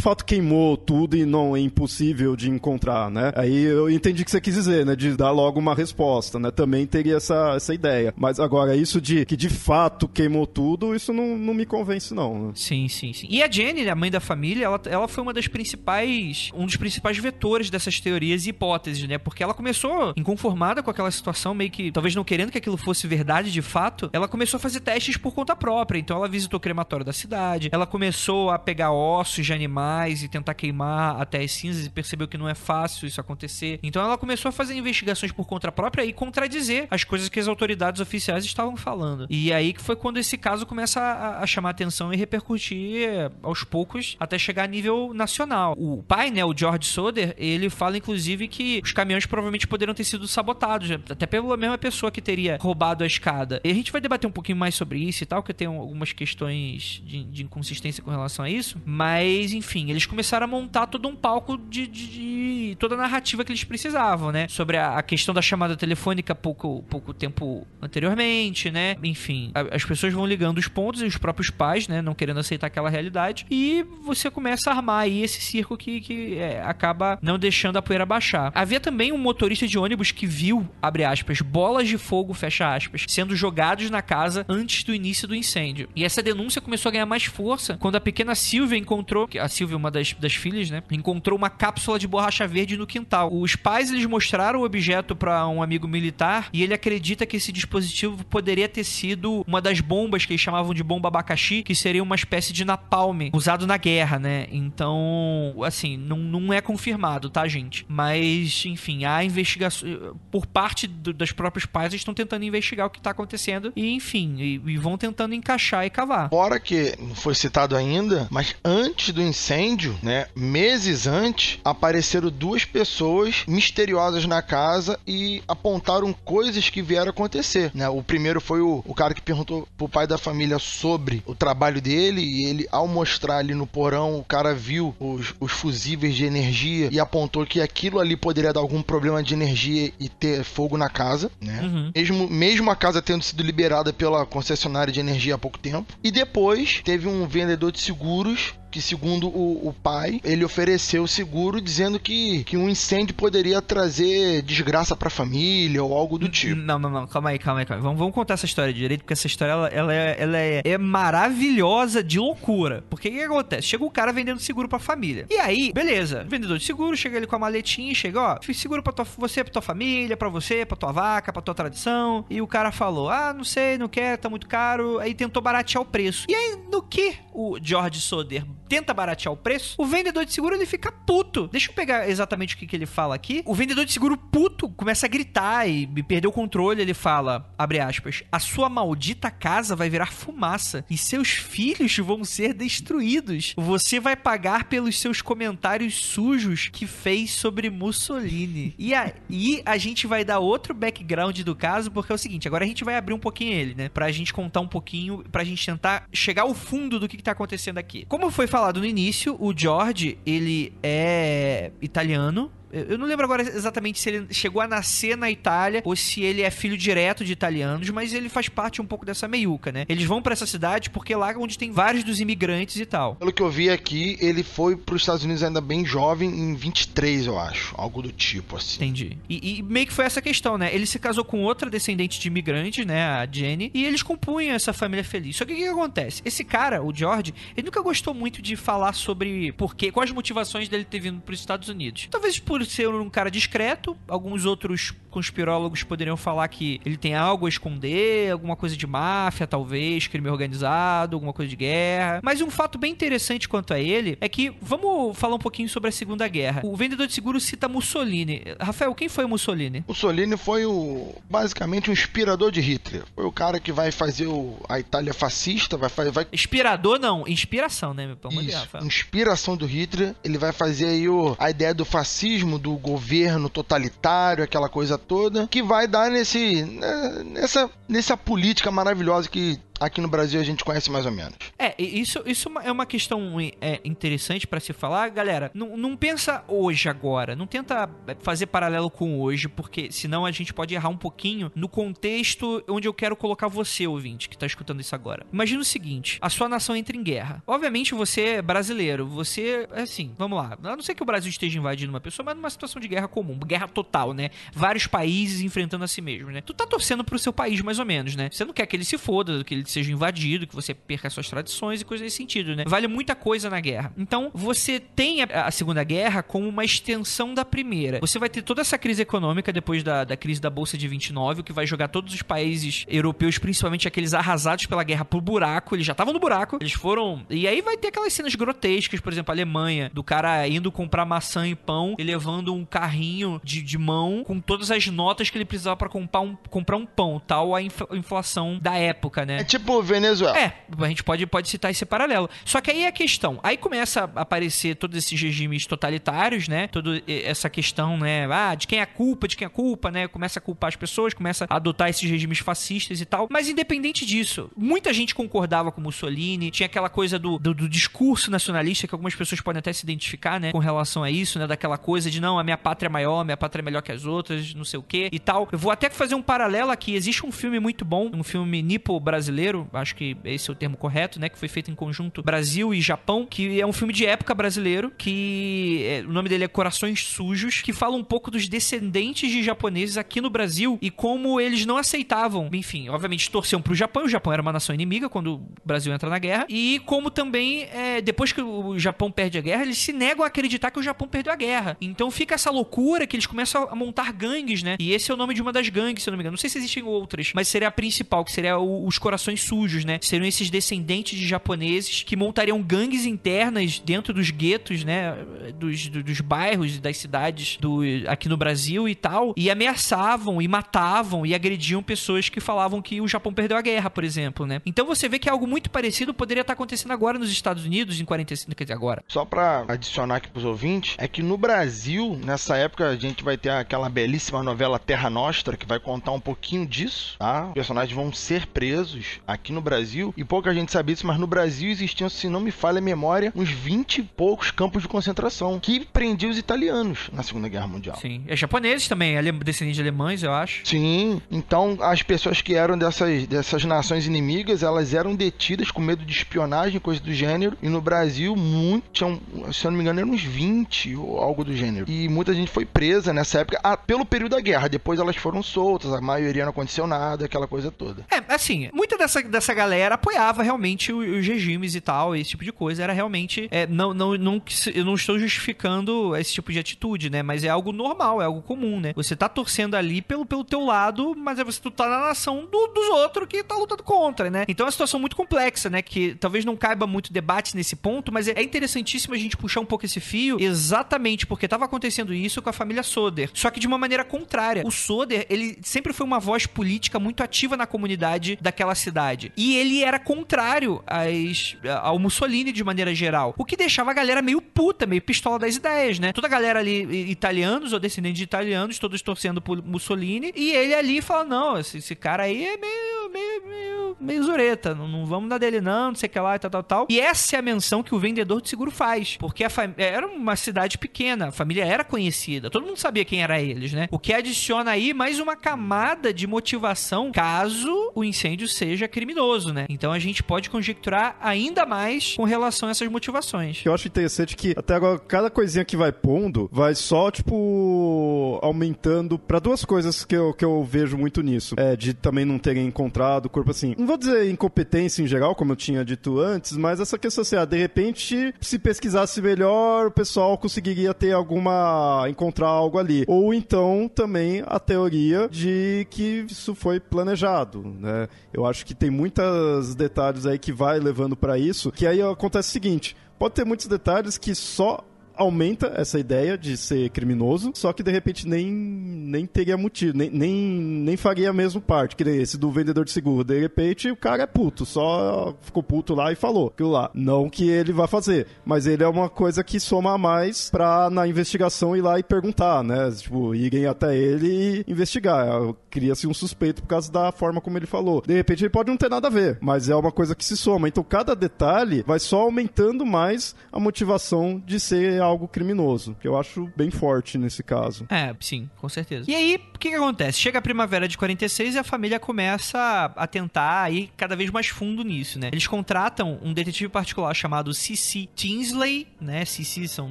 fato queimou tudo e não é impossível de encontrar, né? Aí eu entendi o que você quis dizer, né? De dar logo uma resposta, né? Também teria essa, essa ideia. Mas agora, isso de que de fato queimou tudo, isso não, não me convence, não. Né? Sim, sim, sim. E a Jenny, a mãe da família, ela, ela foi uma das principais. um dos principais vetores dessas teorias e hipóteses, né? Porque ela começou inconformada com aquela situação, meio que talvez não querendo que aquilo fosse verdade de fato, ela começou a fazer testes por conta própria. Então ela visitou o crematório da cidade, ela começou a pegar ossos de animais e tentar queimar até as cinzas e percebeu que não é fácil isso acontecer. Então ela começou a fazer investigações por conta própria e contradizer as coisas que as autoridades oficiais estavam falando. E aí que foi quando esse caso começa a, a chamar atenção e repercutir aos poucos até chegar a nível nacional. O pai, né, o George Soder, ele fala inclusive que os caminhões provavelmente poderiam ter sido sabotados, até pela mesma pessoa que teria roubado a escada. E a gente vai debater um pouquinho mais sobre isso e tal, que eu tenho algumas questões de, de inconsistência com relação a isso. Mas, enfim, eles começaram a montar todo um palco de, de, de toda a narrativa que eles precisavam, né? Sobre a, a, questão da chamada telefônica pouco, pouco tempo anteriormente, né? Enfim, a, as pessoas vão ligando os pontos e os próprios pais, né? Não querendo aceitar aquela realidade. E você começa a armar aí esse circo que, que é, acaba não deixando a poeira baixar. Havia também um motorista de ônibus que viu, abre aspas, bolas de fogo, fecha aspas, sendo jogados na casa antes do início do incêndio. E essa denúncia começou a ganhar mais força quando a pequena Silvia encontrou, a Silvia, uma das, das filhas, né? Encontrou uma cápsula de borracha verde no quintal. Os pais eles mostraram o objeto para um amigo militar e ele acredita que esse dispositivo poderia ter sido uma das bombas que eles chamavam de bomba abacaxi, que seria uma espécie de napalm usado na guerra, né? Então, assim, não, não é confirmado, tá, gente? Mas, enfim, há investigação por parte do, dos próprios pais, eles estão tentando investigar o que tá acontecendo e, enfim, e, e vão tentando encaixar e cavar. Fora que não foi citado ainda, mas antes do incêndio, né, meses antes, apareceram duas pessoas misteriosas na casa e apontaram coisas que vieram acontecer, né? O primeiro foi o, o cara que perguntou pro pai da família sobre o trabalho dele e ele, ao mostrar ali no porão, o cara viu os, os fusíveis de energia e apontou que aquilo ali poderia dar algum problema de energia e ter fogo na casa, né? Uhum. Mesmo, mesmo a casa tendo sido liberada pela concessionária de energia há pouco tempo. E depois teve um vendedor de seguros que segundo o, o, pai, ele ofereceu o seguro dizendo que, que um incêndio poderia trazer desgraça para a família ou algo do tipo. Não, não, não, calma aí, calma aí, calma aí. Vamos, vamos contar essa história direito, porque essa história ela, ela, é, ela é, é, maravilhosa de loucura. Porque o que, acontece? Chega o cara vendendo seguro pra família. E aí, beleza, vendedor de seguro, chega ele com a maletinha e chega, ó, fiz seguro pra tua, você, pra tua família, pra você, pra tua vaca, pra tua tradição. E o cara falou, ah, não sei, não quer, tá muito caro. Aí tentou baratear o preço. E aí, no que o George Soder tenta baratear o preço, o vendedor de seguro ele fica puto. Deixa eu pegar exatamente o que, que ele fala aqui. O vendedor de seguro puto começa a gritar e perdeu o controle. Ele fala, abre aspas, a sua maldita casa vai virar fumaça e seus filhos vão ser destruídos. Você vai pagar pelos seus comentários sujos que fez sobre Mussolini. E aí a gente vai dar outro background do caso, porque é o seguinte, agora a gente vai abrir um pouquinho ele, né? Pra gente contar um pouquinho, pra gente tentar chegar ao fundo do que, que tá acontecendo aqui. Como foi falado no início, o George, ele é italiano, eu não lembro agora exatamente se ele chegou a nascer na Itália ou se ele é filho direto de italianos, mas ele faz parte um pouco dessa meiuca, né? Eles vão para essa cidade porque é lá onde tem vários dos imigrantes e tal. Pelo que eu vi aqui, ele foi para os Estados Unidos ainda bem jovem, em 23, eu acho. Algo do tipo, assim. Entendi. E, e meio que foi essa questão, né? Ele se casou com outra descendente de imigrantes, né? A Jenny. E eles compunham essa família feliz. Só que o que, que acontece? Esse cara, o George, ele nunca gostou muito de falar sobre por quê, quais motivações dele ter vindo para os Estados Unidos. Talvez por por ser um cara discreto, alguns outros conspirólogos poderiam falar que ele tem algo a esconder, alguma coisa de máfia, talvez, crime organizado, alguma coisa de guerra. Mas um fato bem interessante quanto a ele é que, vamos falar um pouquinho sobre a Segunda Guerra. O vendedor de seguro cita Mussolini. Rafael, quem foi Mussolini? Mussolini foi o basicamente um inspirador de Hitler. Foi o cara que vai fazer o, a Itália fascista, vai fazer. Vai... Inspirador não, inspiração, né? Pelo Isso, inspiração do Hitler. Ele vai fazer aí o, a ideia do fascismo, do governo totalitário, aquela coisa toda, que vai dar nesse né, nessa nessa política maravilhosa que aqui no Brasil a gente conhece mais ou menos. É, isso, isso é uma questão é, interessante para se falar. Galera, não, não pensa hoje, agora. Não tenta fazer paralelo com hoje, porque senão a gente pode errar um pouquinho no contexto onde eu quero colocar você, ouvinte, que tá escutando isso agora. Imagina o seguinte: a sua nação entra em guerra. Obviamente você é brasileiro, você, assim, vamos lá. A não ser que o Brasil esteja invadindo uma pessoa, mas numa situação de guerra comum, guerra total, né? Vários países enfrentando a si mesmo, né? Tu tá torcendo pro seu país, mais ou menos, né? Você não quer que ele se foda, que ele seja invadido, que você perca suas tradições e coisas nesse sentido, né? Vale muita coisa na guerra. Então, você tem a, a Segunda Guerra como uma extensão da primeira. Você vai ter toda essa crise econômica depois da, da crise da Bolsa de 29, o que vai jogar todos os países europeus, principalmente aqueles arrasados pela guerra, pro buraco. Eles já estavam no buraco, eles foram. E aí vai ter aquelas cenas grotescas, por exemplo, a Alemanha, do cara indo comprar maçã e pão e levando um carrinho de, de mão com todas as notas que ele precisava para comprar um, comprar um pão, tal a inflação da época, né? É tipo Venezuela. É, a gente pode, pode citar esse paralelo. Só que aí é a questão. Aí começa a aparecer todos esses regimes totalitários, né? Toda essa questão, né? Ah, de quem é a culpa, de quem é a culpa, né? Começa a culpar as pessoas, começa a adotar esses regimes fascistas e tal. Mas independente disso, muita gente concordava com Mussolini, tinha aquela coisa do, do, do discurso nacionalista que algumas pessoas podem até se identificar, né? Com relação a isso, né? Daquela coisa de não, a minha pátria é maior, minha pátria é melhor que as outras, não sei o que e tal. Eu vou até fazer um paralelo aqui. Existe um filme muito bom, um filme nipo brasileiro, acho que esse é o termo correto, né? Que foi feito em conjunto Brasil e Japão, que é um filme de época brasileiro, que é, o nome dele é Corações Sujos, que fala um pouco dos descendentes de japoneses aqui no Brasil e como eles não aceitavam, enfim, obviamente torciam pro Japão, o Japão era uma nação inimiga quando o Brasil entra na guerra, e como também, é, depois que o Japão perde a guerra, eles se negam a acreditar que o Japão perdeu a guerra. Então fica essa loucura que eles começam a montar gangues, né? E esse é o nome de uma das gangues, se eu não me engano. Não sei se existem outras, mas seria a principal, que seria o, os Corações Sujos, né? Seriam esses descendentes de japoneses que montariam gangues internas dentro dos guetos, né? Dos, dos, dos bairros das cidades do, aqui no Brasil e tal, e ameaçavam e matavam e agrediam pessoas que falavam que o Japão perdeu a guerra, por exemplo, né? Então você vê que algo muito parecido poderia estar acontecendo agora nos Estados Unidos, em 45, quer dizer, agora. Só para adicionar aqui pros ouvintes, é que no Brasil, nessa época, a gente vai ter aquela belíssima novela Terra Nostra, que vai contar um pouquinho disso, tá? Os personagens vão ser presos aqui no Brasil, e pouca gente sabe isso, mas no Brasil existiam, se não me falha a memória, uns 20 e poucos campos de concentração que prendiam os italianos na Segunda Guerra Mundial. Sim. É japoneses também, descendentes de alemães, eu acho. Sim. Então, as pessoas que eram dessas, dessas nações inimigas, elas eram detidas com medo de espionagem, coisa do gênero, e no Brasil, muito, tinham, se eu não me engano, eram uns 20 ou algo do gênero. E muita gente foi presa nessa época pelo período da guerra. Depois elas foram soltas, a maioria não aconteceu nada, aquela coisa toda. É, assim, muita dessa, dessa galera apoiava realmente os, regimes e tal, esse tipo de coisa. Era realmente. É, não, não, não, eu não estou justificando esse tipo de atitude, né? Mas é algo normal, é algo comum, né? Você tá torcendo ali pelo, pelo teu lado, mas é você tu tá na nação do, dos outros que tá lutando contra, né? Então é uma situação muito complexa, né? Que talvez não caiba muito debate nesse ponto, mas é interessantíssimo a gente puxar um pouco esse fio, exatamente porque tava acontecendo isso com a família Soder. Só que de uma maneira contrária. O Soder, ele sempre foi uma voz política muito ativa na comunidade daquela cidade. E ele era contrário às, ao Mussolini de maneira geral. O que deixava a galera meio puta, meio pistola das ideias, né? Toda a galera ali, italianos ou descendentes de italianos, todos torcendo por Mussolini. E ele ali fala: não, esse, esse cara aí é meio, meio, meio, meio zureta. Não, não vamos dar dele, não, não sei o que lá tal, tal, tal. E essa é a menção que o vendedor de seguro faz. Porque era uma cidade pequena, a família era conhecida, todo mundo sabia quem era eles, né? O que adiciona aí mais uma camada de motivação caso o incêndio seja criminoso, né? Então a gente pode conjecturar ainda mais com relação a essas motivações. Eu acho interessante que até agora cada coisinha que vai pondo vai só, tipo, aumentando para duas coisas que eu, que eu vejo muito nisso. É, de também não terem encontrado o corpo assim. Não vou dizer incompetência em geral, como eu tinha dito antes, mas essa questão assim, ah, de repente, se pesquisasse melhor, o pessoal conseguiria ter alguma. encontrar algo ali. Ou então também a teoria de que isso foi planejado, né? Eu acho que tem muitos detalhes aí que vai levando para isso, que aí acontece o seguinte: pode ter muitos detalhes que só aumenta essa ideia de ser criminoso, só que de repente nem, nem teria motivo, nem, nem, nem faria a mesma parte, que esse do vendedor de seguro. De repente o cara é puto, só ficou puto lá e falou aquilo lá. Não que ele vá fazer, mas ele é uma coisa que soma a mais pra na investigação ir lá e perguntar, né? Tipo, irem até ele e investigar. Cria-se um suspeito por causa da forma como ele falou. De repente ele pode não ter nada a ver, mas é uma coisa que se soma. Então cada detalhe vai só aumentando mais a motivação de ser algo criminoso, que eu acho bem forte nesse caso. É, sim, com certeza. E aí, o que, que acontece? Chega a primavera de 46 e a família começa a tentar ir cada vez mais fundo nisso, né? Eles contratam um detetive particular chamado C.C. Tinsley, né? C.C. são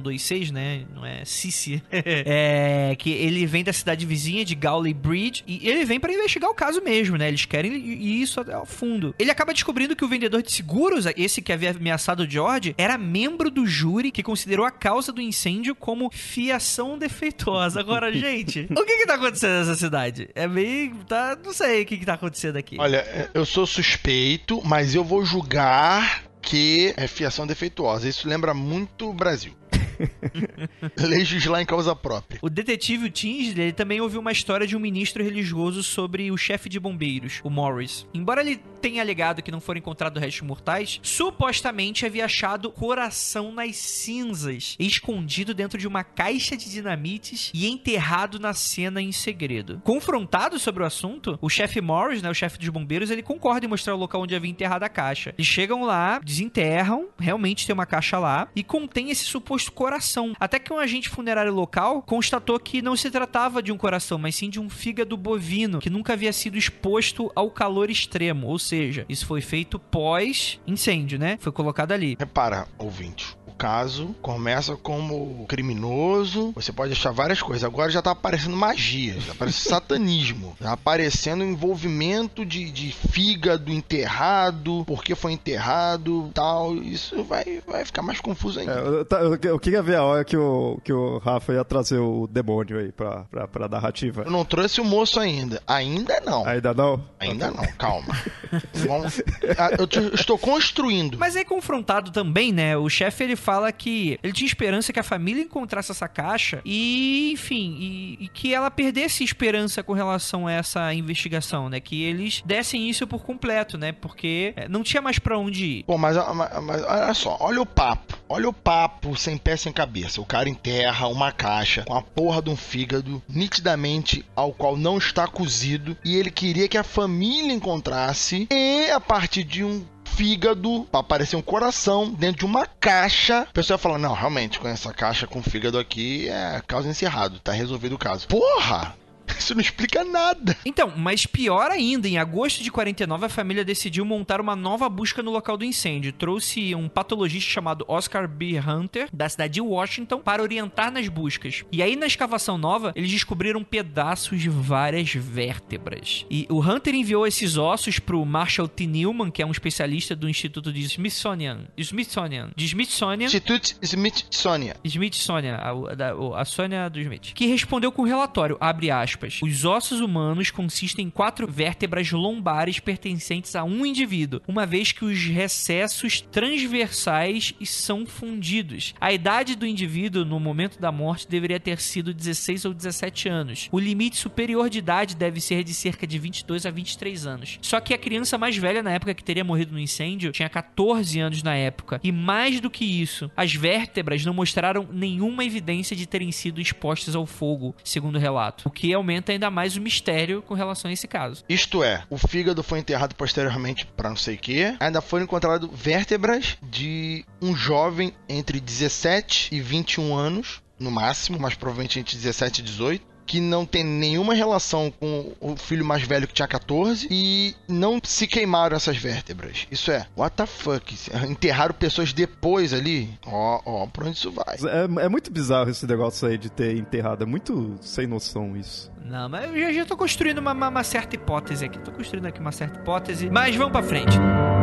dois seis, né? Não é C.C. é, que ele vem da cidade vizinha de Gowley Bridge e ele vem para investigar o caso mesmo, né? Eles querem ir isso até ao fundo. Ele acaba descobrindo que o vendedor de seguros, esse que havia ameaçado o George, era membro do júri que considerou a causa do incêndio como fiação defeituosa. Agora, gente, o que que tá acontecendo nessa cidade? É meio. Tá, não sei o que que tá acontecendo aqui. Olha, eu sou suspeito, mas eu vou julgar que é fiação defeituosa. Isso lembra muito o Brasil. Legislar em causa própria. O detetive o Tinsley ele também ouviu uma história de um ministro religioso sobre o chefe de bombeiros, o Morris. Embora ele tenha alegado que não foram encontrados restos mortais, supostamente havia achado coração nas cinzas, escondido dentro de uma caixa de dinamites e enterrado na cena em segredo. Confrontado sobre o assunto, o chefe Morris, né, o chefe dos bombeiros, ele concorda em mostrar o local onde havia enterrado a caixa. Eles chegam lá, desenterram, realmente tem uma caixa lá e contém esse suposto coração. Até que um agente funerário local constatou que não se tratava de um coração, mas sim de um fígado bovino que nunca havia sido exposto ao calor extremo, ou seja, isso foi feito pós incêndio, né? Foi colocado ali. Repara, ouvinte, caso começa como criminoso, você pode achar várias coisas. Agora já tá aparecendo magia, já aparece satanismo, tá aparecendo envolvimento de, de fígado enterrado, porque foi enterrado, tal. Isso vai, vai ficar mais confuso ainda. É, eu, tá- eu- eu queria ver a hora que o, que o Rafa ia trazer o demônio aí pra, pra, pra narrativa. Eu não trouxe o moço ainda. Ainda não. Ainda não? Ainda não, calma. Vamos- Ah, Eu te- estou construindo. Mas aí confrontado também, né? O chefe ele fala que ele tinha esperança que a família encontrasse essa caixa e, enfim, e, e que ela perdesse esperança com relação a essa investigação, né? Que eles dessem isso por completo, né? Porque é, não tinha mais pra onde ir. Pô, mas, mas- mas olha só, olha o papo. Olha o papo sem pé sem cabeça. O cara enterra uma caixa com a porra de um fígado, nitidamente ao qual não está cozido, e ele queria que a família encontrasse, e a partir de um fígado, aparecer um coração dentro de uma caixa. A pessoa fala: Não, realmente, com essa caixa com fígado aqui é causa encerrado, tá resolvido o caso. Porra! Isso não explica nada. Então, mas pior ainda, em agosto de 49, a família decidiu montar uma nova busca no local do incêndio. Trouxe um patologista chamado Oscar B. Hunter, da cidade de Washington, para orientar nas buscas. E aí, na escavação nova, eles descobriram pedaços de várias vértebras. E o Hunter enviou esses ossos pro Marshall T. Newman, que é um especialista do Instituto de Smithsonian. Smithsonian. De Smithsonian. Institute Smithsonian. Smithsonian, a, o- a Sônia do Smith, que respondeu com um relatório, abre aspas, os ossos humanos consistem em quatro vértebras lombares pertencentes a um indivíduo, uma vez que os recessos transversais são fundidos. A idade do indivíduo no momento da morte deveria ter sido 16 ou 17 anos. O limite superior de idade deve ser de cerca de 22 a 23 anos. Só que a criança mais velha na época que teria morrido no incêndio tinha 14 anos na época. E mais do que isso, as vértebras não mostraram nenhuma evidência de terem sido expostas ao fogo, segundo o relato. O que aumenta ainda mais o mistério com relação a esse caso. Isto é, o fígado foi enterrado posteriormente para não sei o que. Ainda foram encontradas vértebras de um jovem entre 17 e 21 anos, no máximo, mas provavelmente entre 17 e 18. Que não tem nenhuma relação com o filho mais velho que tinha 14 e não se queimaram essas vértebras. Isso é, what the fuck? Enterraram pessoas depois ali? Ó, ó, pra onde isso vai? É, é muito bizarro esse negócio aí de ter enterrado. É muito sem noção isso. Não, mas eu já, já tô construindo uma, uma- uma certa hipótese aqui. Tô construindo aqui uma certa hipótese. Mas vamos pra frente. FBI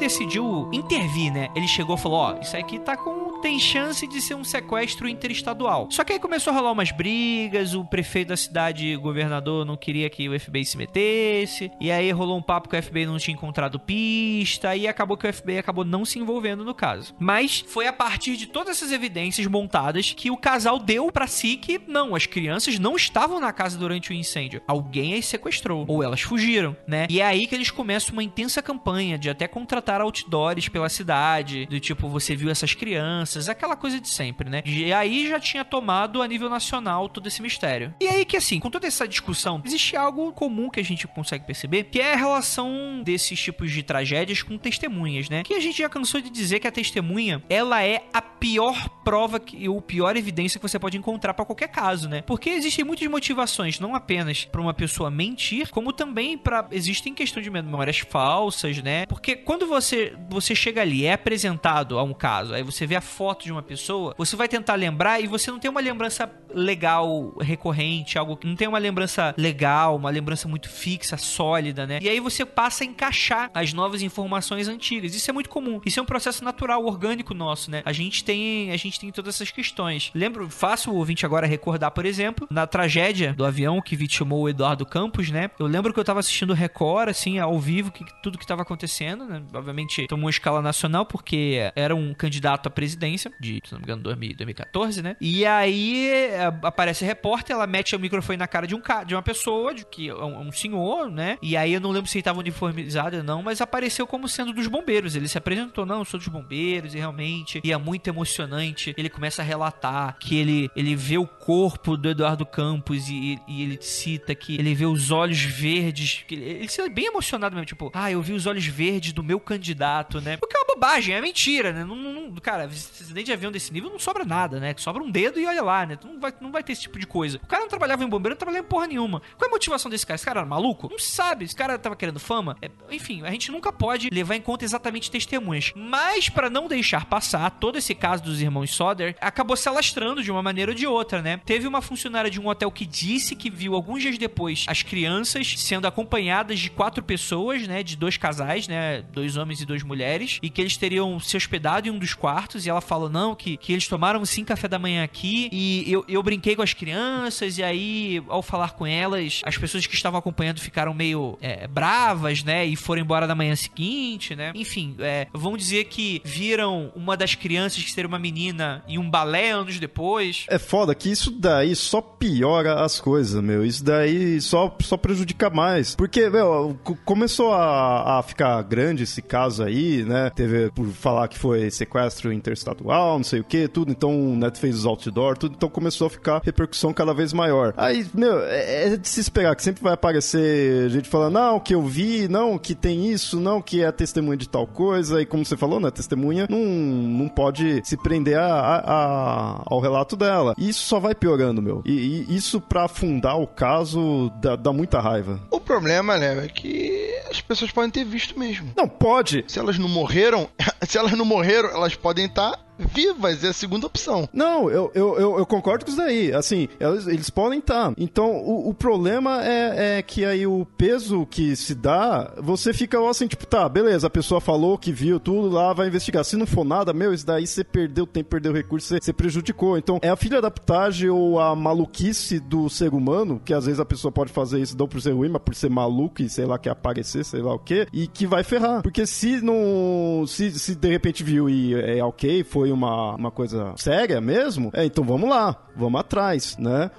decidiu intervir, né? Ele chegou e falou: Ó, isso aqui tá com. Tem chance de ser um sequestro interestadual. Só que aí começou a rolar umas brigas, o prefeito da cidade, o governador, não queria que o FBI se metesse. E aí rolou um papo que o FBI não tinha encontrado pista. E acabou que o FBI acabou não se envolvendo no caso. Mas foi a partir de todas essas evidências montadas que o casal deu para si que não, as crianças não estavam na casa durante o incêndio. Alguém as sequestrou. Ou elas fugiram, né? E é aí que eles começam uma intensa campanha de até contratar outdoors pela cidade. Do tipo, você viu essas crianças, aquela coisa de sempre, né? E aí já tinha tomado a nível nacional todo esse mistério. E aí que assim, com toda essa discussão, existe algo comum que a gente consegue perceber, que é a relação desses tipos de tragédias com testemunhas, né? Que a gente já cansou de dizer que a testemunha, ela é a pior prova que, ou pior evidência que você pode encontrar para qualquer caso, né? Porque existem muitas motivações, não apenas para uma pessoa mentir, como também para existem questão de memórias falsas, né? Porque quando você você chega ali, é apresentado a um caso, aí você vê a foto de uma pessoa, você vai tentar lembrar e você não tem uma lembrança legal recorrente, algo que não tem uma lembrança legal, uma lembrança muito fixa, sólida, né? E aí você passa a encaixar as novas informações antigas. Isso é muito comum. Isso é um processo natural, orgânico nosso, né? A gente tem, a gente tem todas essas questões. Lembro, faço o ouvinte agora recordar, por exemplo, na tragédia do avião que vitimou o Eduardo Campos, né? Eu lembro que eu tava assistindo Record, assim, ao vivo, que, tudo que tava acontecendo, né? Obviamente, tomou uma escala nacional, porque era um candidato à presidência, de, se não me engano, 2014, né? E aí aparece a repórter, ela mete o microfone na cara de um de uma pessoa, de que é um, um senhor, né? E aí eu não lembro se ele tava uniformizado ou não, mas apareceu como sendo dos bombeiros. Ele se apresentou, não, eu sou dos bombeiros, e realmente, e é muito emocionante. Ele começa a relatar que ele, ele vê o corpo do Eduardo Campos e, e ele cita que ele vê os olhos verdes. Ele, ele se bem emocionado mesmo, tipo, ah, eu vi os olhos verdes do meu candidato, né? Porque é uma bobagem, é mentira, né? Não, não, cara, acidente de avião desse nível não sobra nada, né? Sobra um dedo e olha lá, né? Tu não vai, não vai ter esse tipo de coisa. O cara não trabalhava em bombeiro, não trabalhava em porra nenhuma. Qual é a motivação desse cara? Esse cara era maluco? Não sabe. Esse cara tava querendo fama? É, enfim, a gente nunca pode levar em conta exatamente testemunhas. Mas, para não deixar passar todo esse caso dos irmãos Soder, acabou se alastrando de uma maneira ou de outra, né? Teve uma funcionária de um hotel que disse que viu alguns dias depois as crianças sendo acompanhadas de quatro pessoas, né? De dois casais, né? Dois homens e duas mulheres. E que eles teriam se hospedado em um dos quartos. E ela falou, não, que, que eles tomaram sim café da manhã aqui. E eu, eu brinquei com as crianças. E aí, ao falar com elas, as pessoas que estavam acompanhando ficaram meio é, bravas, né? E foram embora da manhã seguinte, né? Enfim, é, vamos dizer que viram uma das crianças que seria uma menina em um balé anos depois. É foda que isso daí só piora as coisas, meu. Isso daí só, só prejudica mais. Porque, meu, começou a, a ficar grande esse caso aí, né? Teve por falar que foi sequestro interestadual, não sei o que, tudo. Então o Net fez os outdoor, tudo. Então começou a ficar repercussão cada vez maior. Aí, meu, é, é de se esperar que sempre vai aparecer gente falando, não, que eu vi, não, que tem isso, não, que é testemunha de tal coisa. E como você falou, né? Testemunha não, não pode se prender a, a, a ao relato dela. E isso só vai piorando, meu. E, e isso para afundar o caso dá, dá, muita raiva. O problema, né, é que as pessoas podem ter visto mesmo. Não, pode. Se elas não morreram, se elas não morreram, elas podem estar vivas, é a segunda opção. Não, eu, eu, eu, eu concordo com isso daí. Assim, eles, eles podem estar. Tá. Então, o, o problema é, é, que aí o peso que se dá, você fica assim, tipo, tá, beleza, a pessoa falou que viu tudo lá, vai investigar. Se não for nada, meu, isso daí você perdeu tempo, perdeu recurso, você, você prejudicou. Então, é a filha da putagem ou a maluquice do ser humano, que às vezes a pessoa pode fazer isso não por ser ruim, mas por ser maluco e sei lá, quer aparecer, sei lá o quê, e que vai ferrar. Porque se não. Se, se de repente viu e é ok, foi foi uma, uma coisa séria mesmo, é, então vamos lá, vamos atrás, né?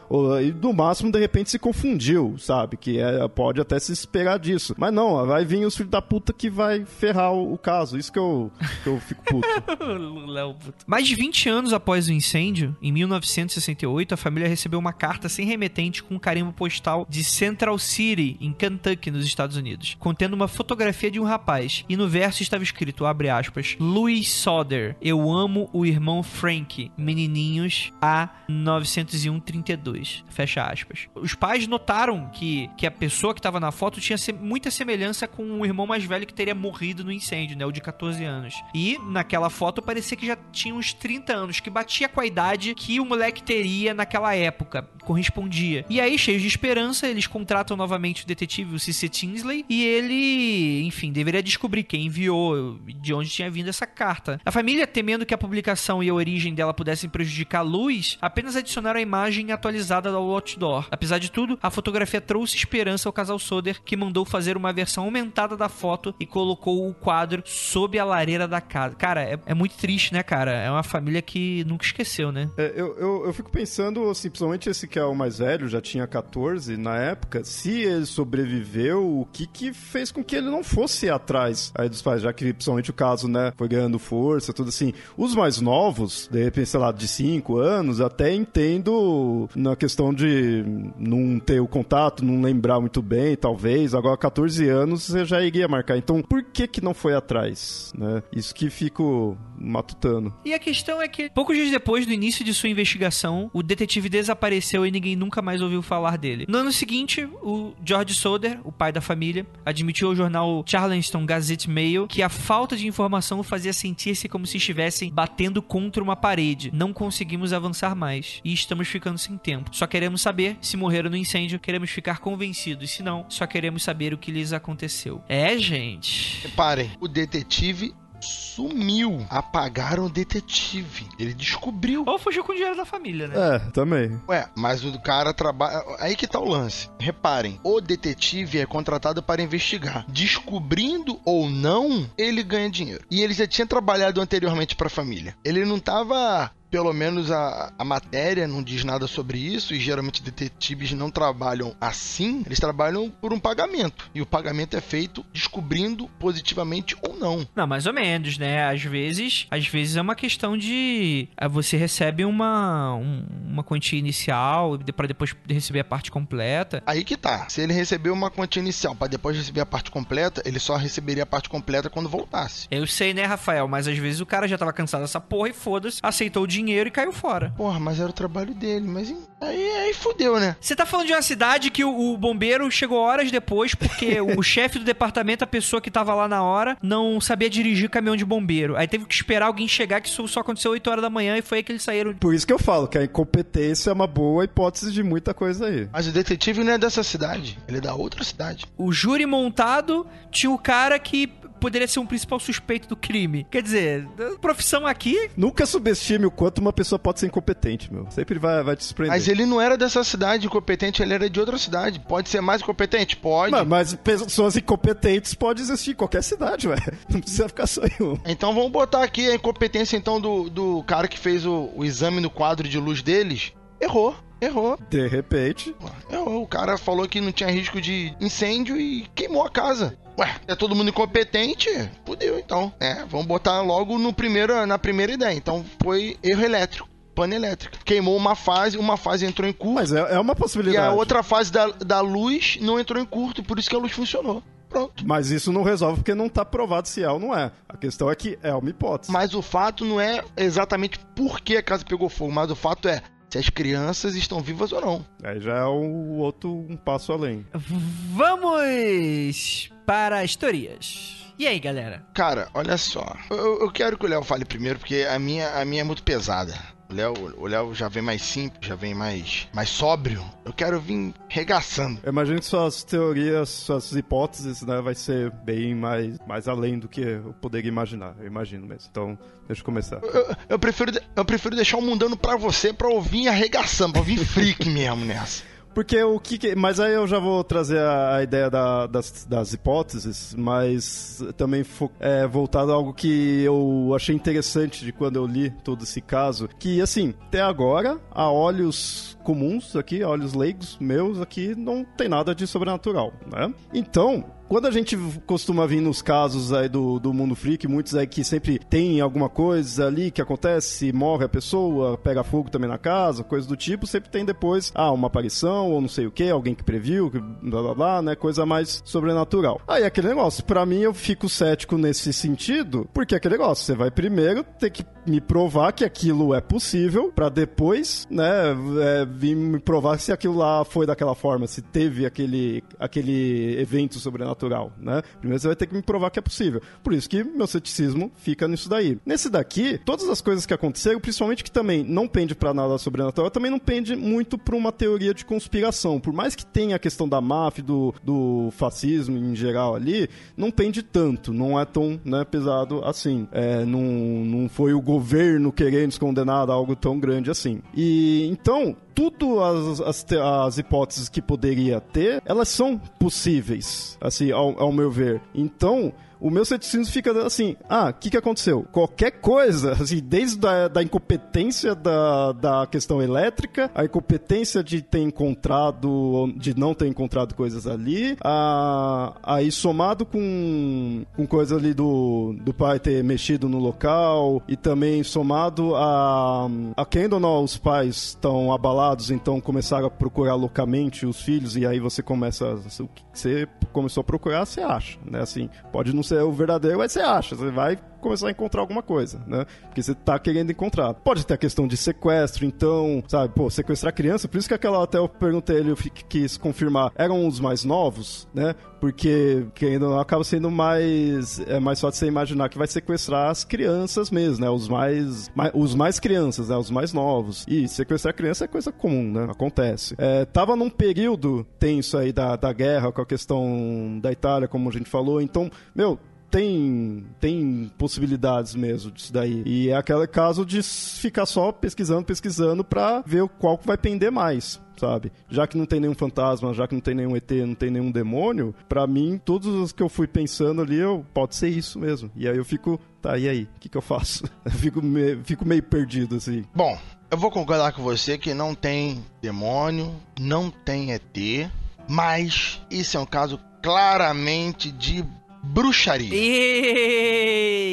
E no máximo, de repente, se confundiu, sabe? Que é, pode até se esperar disso. Mas não, vai vir os filhos da puta que vai ferrar o, o caso. Isso que eu, que eu fico puto. Mais de 20 anos após o incêndio, em 1968, a família recebeu uma carta sem remetente com um carimbo postal de Central City, em Kentucky, nos Estados Unidos, contendo uma fotografia de um rapaz. E no verso estava escrito, abre aspas, Louis Soder, eu amo como o irmão Frank, menininhos a 901-32. Fecha aspas. Os pais notaram que, que a pessoa que estava na foto tinha se- muita semelhança com o irmão mais velho que teria morrido no incêndio, né? O de 14 anos. E naquela foto parecia que já tinha uns 30 anos, que batia com a idade que o moleque teria naquela época. Correspondia. E aí, cheios de esperança, eles contratam novamente o detetive, o C.C. Tinsley, e ele, enfim, deveria descobrir quem enviou, de onde tinha vindo essa carta. A família, temendo que a publicação e a origem dela pudessem prejudicar a luz, apenas adicionaram a imagem atualizada ao outdoor. Apesar de tudo, a fotografia trouxe esperança ao casal Soder, que mandou fazer uma versão aumentada da foto e colocou o quadro sob a lareira da casa. Cara, é, é muito triste, né, cara? É uma família que nunca esqueceu, né? É, eu, eu, eu fico pensando, assim, principalmente esse que é o mais velho, já tinha 14 na época, se ele sobreviveu, o que que fez com que ele não fosse atrás aí dos pais, já que principalmente o caso, né, foi ganhando força, tudo assim. Os mais novos, de repente, sei lá, de 5 anos, até entendo na questão de não ter o contato, não lembrar muito bem, talvez. Agora, 14 anos, você já iria marcar. Então, por que que não foi atrás, né? Isso que fico matutando. E a questão é que, poucos dias depois do início de sua investigação, o detetive desapareceu e ninguém nunca mais ouviu falar dele. No ano seguinte, o George Soder, o pai da família, admitiu ao jornal Charleston Gazette Mail que a falta de informação fazia sentir-se como se estivessem batendo contra uma parede. Não conseguimos avançar mais e estamos ficando sem tempo. Só queremos saber se morreram no incêndio, queremos ficar convencidos. Se não, só queremos saber o que lhes aconteceu. É, gente. Reparem, o detetive sumiu. Apagaram o detetive. Ele descobriu. Ou fugiu com o dinheiro da família, né? É, também. Ué, mas o cara trabalha. Aí que tá o lance. Reparem, o detetive é contratado para investigar. Descobrindo ou não, ele ganha dinheiro. E ele já tinha trabalhado anteriormente para a família. Ele não tava. Pelo menos a, a matéria não diz nada sobre isso, e geralmente detetives não trabalham assim, eles trabalham por um pagamento. E o pagamento é feito descobrindo positivamente ou não. Não, mais ou menos, né? Às vezes, às vezes é uma questão de ah, você recebe uma um- uma quantia inicial para depois receber a parte completa. Aí que tá. Se ele recebeu uma quantia inicial para depois receber a parte completa, ele só receberia a parte completa quando voltasse. Eu sei, né, Rafael, mas às vezes o cara já tava cansado dessa porra e foda-se, aceitou o dinheiro e caiu fora. Porra, mas era o trabalho dele, mas em- aí, aí fudeu, né? Você tá falando de uma cidade que o, o bombeiro chegou horas depois porque o chefe do departamento, a pessoa que tava lá na hora, não sabia dirigir caminhão de bombeiro. Aí teve que esperar alguém chegar, que isso só aconteceu 8 horas da manhã e foi aí que eles saíram. Por isso que eu falo que a incompetência é uma boa hipótese de muita coisa aí. Mas o detetive não é dessa cidade, ele é da outra cidade. O júri montado tinha o cara que poderia ser um principal suspeito do crime. Quer dizer, profissão aqui Nunca subestime o quanto uma pessoa pode ser incompetente, meu. Sempre vai, vai te surpreender. Mas ele não era dessa cidade incompetente, ele era de outra cidade. Pode ser mais incompetente? Pode. Mas, mas pessoas incompetentes podem existir em qualquer cidade, ué. Não precisa ficar só em um. Então vamos botar aqui a incompetência então do, do cara que fez o, o exame no quadro de luz deles. Errou, errou. De repente. Errou. O cara falou que não tinha risco de incêndio e queimou a casa. Ué, é todo mundo incompetente? Fudeu então. É, vamos botar logo no primeiro, na primeira ideia. Então foi erro elétrico. Pane elétrica. Queimou uma fase, uma fase entrou em curto. Mas é, é uma E possibilidade. a outra fase da, da luz não entrou em curto, por isso que a luz funcionou. Pronto. Mas isso não resolve porque não tá provado se é ou não é. A questão é que é uma hipótese. Mas o fato não é exatamente por que a casa pegou fogo, mas o fato é se as crianças estão vivas ou não. Aí já é o outro um passo além. Vamos para histórias. E aí, galera? Cara, olha só. Eu, eu quero que o Léo fale primeiro, porque a minha, a minha é muito pesada. O Léo, o Léo já vem mais simples, já vem mais, mais sóbrio. Eu quero vir regaçando. Eu imagino que suas teorias, suas hipóteses, né, vai ser bem mais, mais além do que eu poderia imaginar. Eu imagino mesmo. Então, deixa eu começar. Eu, eu prefiro, eu prefiro deixar o mundano pra você, pra eu vir arregaçando, pra eu vir freak mesmo nessa. Porque o que, que- Mas aí eu já vou trazer a, ideia da- das, das hipóteses, mas também fo- é, voltado a algo que eu achei interessante de quando eu li todo esse caso. Que, assim, até agora, a olhos comuns aqui, olhos leigos meus aqui, não tem nada de sobrenatural, né? Então. quando a gente costuma vir nos casos aí do, do mundo freak, muitos aí que sempre tem alguma coisa ali que acontece, morre a pessoa, pega fogo também na casa, coisa do tipo, sempre tem depois, ah, uma aparição ou não sei o que, alguém que previu, blá blá blá, né? Coisa mais sobrenatural. Aí aquele negócio, para mim eu fico cético nesse sentido, porque aquele negócio, você vai primeiro ter que me provar que aquilo é possível para depois, né, é, vir me provar se aquilo lá foi daquela forma, se teve aquele, aquele evento sobrenatural, né? Primeiro você vai ter que me provar que é possível. Por isso que meu ceticismo fica nisso daí. Nesse daqui, todas as coisas que aconteceram, principalmente que também não pende para nada sobrenatural, também não pende muito para uma teoria de conspiração. Por mais que tenha a questão da máfia, do, do fascismo em geral ali, não pende tanto, não é tão né, pesado assim. É, não, não foi o governo querendo condenar a algo tão grande assim. E então, tudo as, as, as, hipóteses que poderia ter, elas são possíveis, assim, ao, ao meu ver. Então, o meu ceticismo fica assim: ah, o que, que aconteceu? Qualquer coisa, assim, desde a da incompetência da, da questão elétrica, a incompetência de ter encontrado, de não ter encontrado coisas ali, a, aí somado com, com coisa ali do, do pai ter mexido no local, e também somado a, a quem ou os pais estão abalados, então começaram a procurar loucamente os filhos, e aí você começa, o que você começou a procurar, você acha, né? Assim, pode não ser o verdadeiro, mas você acha, você vai começar a encontrar alguma coisa, né? Porque você tá querendo encontrar. Pode ter a questão de sequestro, então, sabe, pô, sequestrar criança, por isso que aquela até eu perguntei ele, eu quis confirmar, eram os mais novos, né? Porque que ainda acaba sendo mais é mais fácil você imaginar que vai sequestrar as crianças mesmo, né? Os mais, mais os mais crianças, né? Os mais novos. E sequestrar criança é coisa comum, né? Acontece. É, tava num período tenso aí da, da guerra com a questão da Itália, como a gente falou, então, meu, tem, tem possibilidades mesmo disso daí. E é aquele caso de ficar só pesquisando, pesquisando pra ver qual que vai pender mais sabe? Já que não tem nenhum fantasma, já que não tem nenhum ET, não tem nenhum demônio, para mim, todos os que eu fui pensando ali, eu, pode ser isso mesmo. E aí eu fico, tá, e aí? O que, que eu faço? Eu fico, me, fico meio perdido, assim. Bom, eu vou concordar com você que não tem demônio, não tem ET, mas isso é um caso claramente de bruxaria.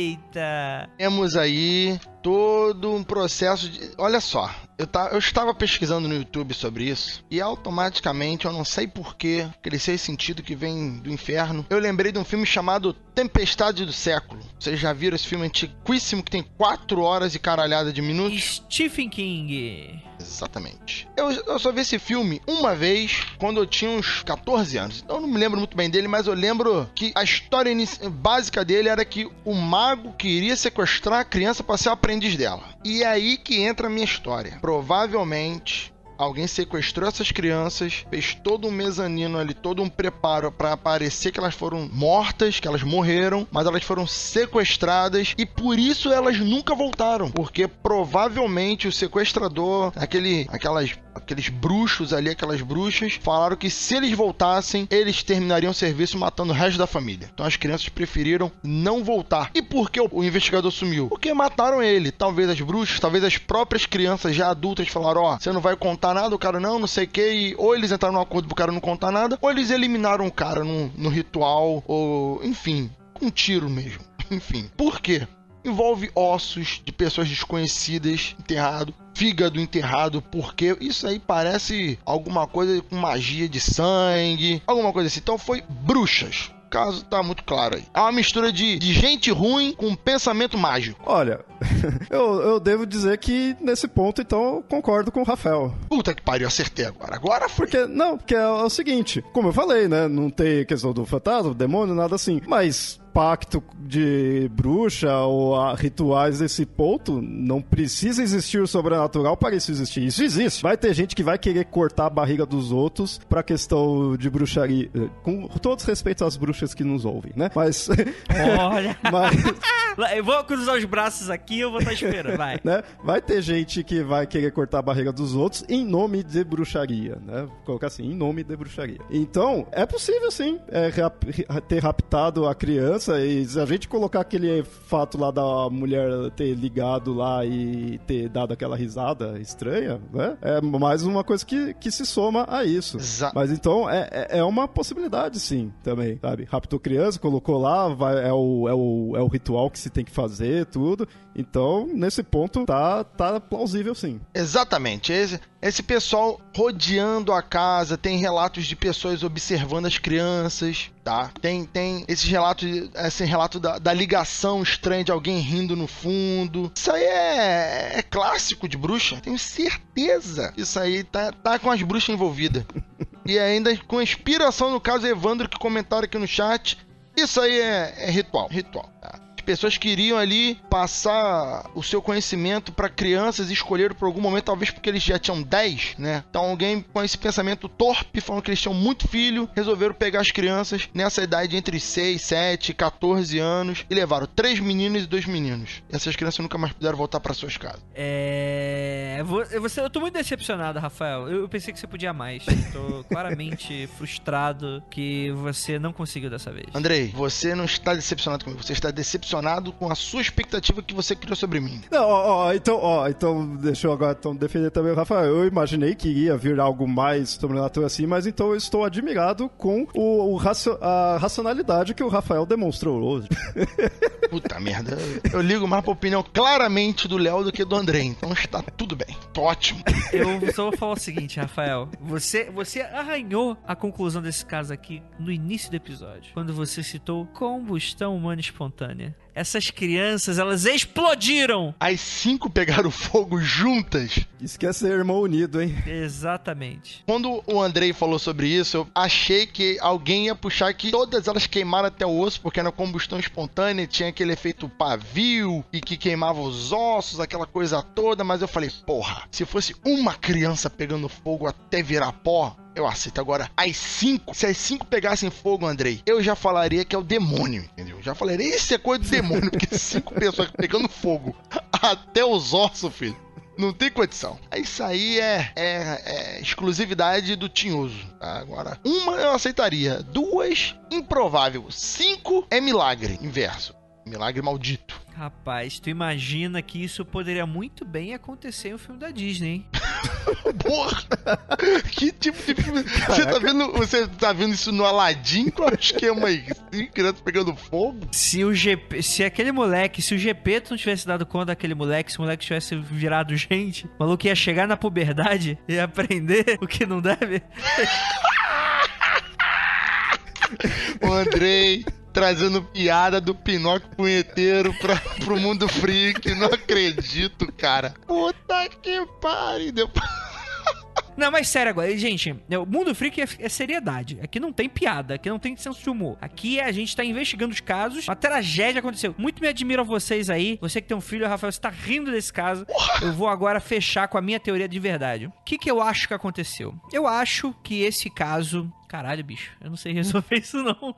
Eita! Temos aí todo um processo de. Olha só, eu, tá, eu estava pesquisando no YouTube sobre isso e automaticamente, eu não sei porquê, cresceu esse sentido que vem do inferno. Eu lembrei de um filme chamado Tempestade do Século. Vocês já viram esse filme antiquíssimo que tem 4 horas e caralhada de minutos? Stephen King. Exatamente. Eu, eu, só vi esse filme uma vez quando eu tinha uns 14 anos. Então eu não me lembro muito bem dele, mas eu lembro que a história básica dele era que o mago queria sequestrar a criança para ser o aprendiz dela. E é aí que entra a minha história. Provavelmente alguém sequestrou essas crianças, fez todo um mezanino ali, todo um preparo para parecer que elas foram mortas, que elas morreram, mas elas foram sequestradas e por isso elas nunca voltaram, porque provavelmente o sequestrador, aquele, aquelas aqueles bruxos ali, aquelas bruxas, falaram que se eles voltassem, eles terminariam o serviço matando o resto da família. Então as crianças preferiram não voltar. E por que o investigador sumiu? Porque mataram ele. Talvez as bruxas, talvez as próprias crianças já adultas falaram: Ó, oh, você não vai contar nada, o cara não, não sei o que. E ou eles entraram num acordo pro cara não contar nada, ou eles eliminaram o cara no, no ritual, ou enfim, com um tiro mesmo. Enfim, por quê? Envolve ossos de pessoas desconhecidas enterrado, fígado enterrado, porque isso aí parece alguma coisa com magia de sangue, alguma coisa assim. Então foi bruxas caso tá muito claro aí. É uma mistura de, de gente ruim com pensamento mágico. Olha, eu, eu devo dizer que nesse ponto, então, eu concordo com o Rafael. Puta que pariu, acertei agora. Agora foi. Porque, não, porque é, é o seguinte, como eu falei, né? Não tem questão do fantasma, do demônio, nada assim. Mas pacto de bruxa ou rituais desse ponto, não precisa existir o sobrenatural para isso existir. Isso existe. Vai ter gente que vai querer cortar a barriga dos outros pra questão de bruxaria. Eh, com todos respeito às bruxas que nos ouvem, né? Mas. Olha! mas... Eu vou cruzar os braços aqui eu vou estar esperando, vai. né? Vai ter gente que vai querer cortar a barriga dos outros em nome de bruxaria, né? Vou colocar assim, em nome de bruxaria. Então, é possível sim é, ter raptado a criança criança, e se a gente colocar aquele fato lá da mulher ter ligado lá e ter dado aquela risada estranha, né? É mais uma coisa que, que se soma a isso. Exa- Mas então é, é- é uma possibilidade, sim, também, sabe? Raptou criança, colocou lá, vai, é, o, é, o, é o ritual que se tem que fazer, tudo. Então, nesse ponto, tá, tá plausível, sim. Exatamente. Esse, esse pessoal rodeando a casa, tem relatos de pessoas observando as crianças, tá? Tem, tem esses relatos, esse relato da, da ligação estranha de alguém rindo no fundo. Isso aí é, é clássico de bruxa. Tenho certeza isso aí tá, tá com as bruxas envolvidas. E ainda com inspiração, no caso, Evandro, que comentaram aqui no chat. Isso aí é, é ritual, ritual. Tá? As pessoas queriam ali passar o seu conhecimento para crianças e escolheram por algum momento, talvez porque eles já tinham 10, né? Então alguém com esse pensamento torpe, falando que eles tinham muito filho, resolveram pegar as crianças nessa idade entre 6, 7, 14 anos e levaram três meninos e dois meninos. E essas crianças nunca mais puderam voltar para suas casas. É. vo- Você, eu tô muito decepcionado, Rafael. Eu, pensei que você podia mais. Tô claramente frustrado que você não conseguiu dessa vez. Andrei, você não está decepcionado comigo, você está decepcionado com a sua expectativa que você criou sobre mim. Não, ó, ó, então, ó, então, deixa eu agora então, defender também o Rafael. Eu imaginei que ia vir algo mais sobrenatural assim, mas então eu estou admirado com o, o racio- a racionalidade que o Rafael demonstrou hoje. Puta merda, eu ligo mais pra opinião claramente do Léo do que do André, então está tudo bem, tô ótimo. Eu só vou falar o seguinte, Rafael. Você, você arranhou a conclusão desse caso aqui no início do episódio, quando você citou combustão humana espontânea. Essas crianças, elas explodiram! As cinco pegaram fogo juntas. Isso que é ser irmão unido, hein? Exatamente. Quando o Andrei falou sobre isso, eu achei que alguém ia puxar que todas elas queimaram até o osso, porque na combustão espontânea tinha aquele efeito pavio e que queimava os ossos, aquela coisa toda, mas eu falei, porra, se fosse uma criança pegando fogo até virar pó, eu aceito. Agora, as cinco, se as cinco pegassem fogo, Andrei, eu já falaria que é o demônio, entendeu? Já falaria, isso é coisa do demônio, porque cinco pessoas pegando fogo até os ossos, filho. Não tem condição. Isso aí é, é- é exclusividade do tinhoso. tá? Agora, uma eu aceitaria. Duas, improvável. Cinco é milagre. Inverso. Milagre maldito. Rapaz, tu imagina que isso poderia muito bem acontecer em um filme da Disney, hein? Porra! que tipo de filme. Você tá, vendo, você tá vendo isso no Aladdin? Qual é o esquema aí? Cinco crianças pegando fogo? Se o GP, se aquele moleque, se o GP não tivesse dado conta daquele moleque, se o moleque tivesse virado gente, o maluco ia chegar na puberdade e aprender o que não deve. O Andrei trazendo piada do Pinóquio punheteiro pra, pro mundo freak. Não acredito, cara. Puta que pariu. Deu... Não, mas sério agora, gente, o Mundo Freak é, é seriedade. Aqui não tem piada, aqui não tem senso de humor. Aqui a gente tá investigando os casos, uma tragédia aconteceu. Muito me admiro a vocês aí. Você que tem um filho, Rafael, você tá rindo desse caso. Eu vou agora fechar com a minha teoria de verdade. O que que eu acho que aconteceu? Eu acho que esse caso... Caralho, bicho, eu não sei resolver isso não.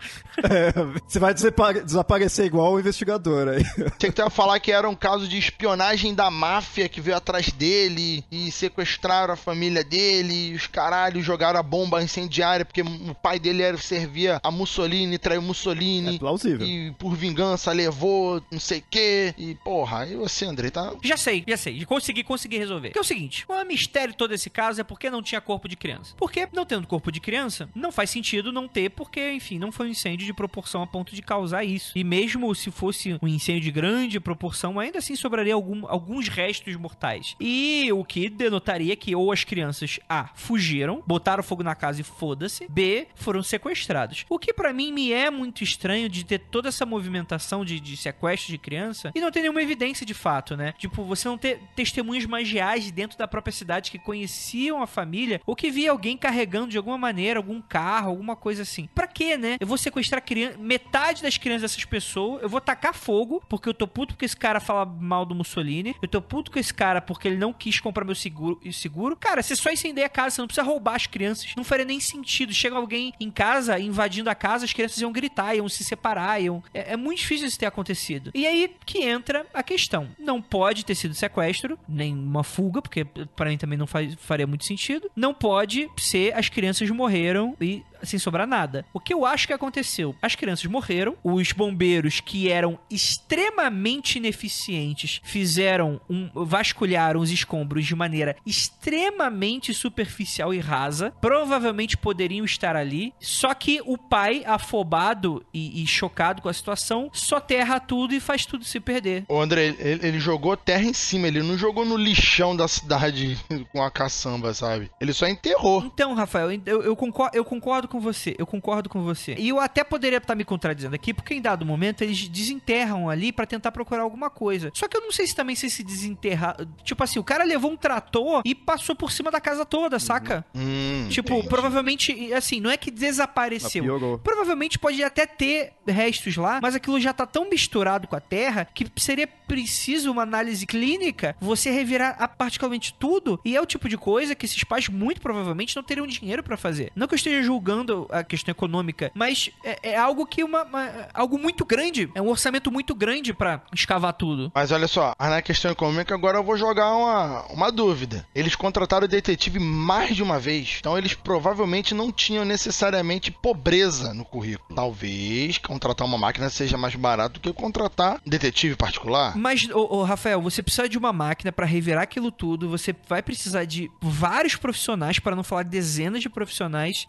É, você vai desapa- desaparecer igual o investigador aí. Tinha que falar que era um caso de espionagem da máfia que veio atrás dele e sequestraram a família dele. E os caralhos jogaram a bomba incendiária porque o pai dele era, servia a Mussolini, traiu Mussolini. É plausível. E por vingança levou não sei o que. E porra, aí você, Andrei, tá. Já sei, já sei. Consegui, consegui resolver. Que é o seguinte: o mistério todo esse caso é porque não tinha corpo de criança. Porque, não tendo corpo de criança, não faz sentido não ter, porque, enfim, não foi um incêndio de proporção a ponto de causar isso. E mesmo se fosse um incêndio de grande proporção, ainda assim sobraria algum- alguns restos mortais. E o que denotaria que ou as crianças, A, fugiram, botaram fogo na casa e foda-se, B, foram sequestrados. O que pra mim me é muito estranho de ter toda essa movimentação de, de sequestro de criança e não ter nenhuma evidência de fato, né? Tipo, você não ter testemunhas mais reais dentro da própria cidade que conheciam a família ou que via alguém carregando de alguma maneira algum carro, alguma coisa assim. Pra quê, né? Eu vou sequestrar criança, metade das crianças dessas pessoas, eu vou tacar fogo porque eu tô puto porque esse cara fala mal do Mussolini, eu tô puto com esse cara porque ele não quis comprar meu seguro. seguro. Cara, você só incendeia a casa, você não precisa roubar as crianças. Não faria nem sentido. Chega alguém em casa invadindo a casa, as crianças iam gritar, iam se separar, iam... É, é muito difícil isso ter acontecido. E aí que entra a questão. Não pode ter sido sequestro, nem uma fuga, porque pra mim também não faz, faria muito sentido. Não pode ser as crianças morreram e sem sobrar nada. O que eu acho que aconteceu? As crianças morreram, os bombeiros que eram extremamente ineficientes fizeram um vasculharam os escombros de maneira extremamente superficial e rasa. Provavelmente poderiam estar ali, só que o pai, afobado e, e chocado com a situação, só terra tudo e faz tudo se perder. O André, ele, ele jogou terra em cima, ele não jogou no lixão da cidade com a caçamba, sabe? Ele só enterrou. Então, Rafael, eu, eu, concordo, eu concordo com você. Eu concordo com você. E eu até poderia estar me contradizendo aqui, porque em dado momento eles desenterram ali para tentar procurar alguma coisa. Só que eu não sei se também se se desenterrar. Tipo assim, o cara levou um trator e passou por cima da casa toda, saca? Hum, Tipo, entendi. provavelmente, assim, não é que desapareceu. Provavelmente pode até ter restos lá, mas aquilo já tá tão misturado com a terra que seria preciso uma análise clínica, você revirar a- particularmente tudo, e é o tipo de coisa que esses pais muito provavelmente não teriam dinheiro pra fazer. Não que eu esteja julgando a questão econômica, mas é, é algo que uma, uma- algo muito grande, é um orçamento muito grande pra escavar tudo. Mas olha só, na questão econômica, agora eu vou jogar uma, uma dúvida. Eles contrataram o detetive mais de uma vez, então eles provavelmente não tinham necessariamente pobreza no currículo. Talvez contratar uma máquina seja mais barato do que contratar um detetive particular. Mas, ô, ô, Rafael, você precisa de uma máquina pra revirar aquilo tudo. Você vai precisar de vários profissionais, para não falar dezenas de profissionais,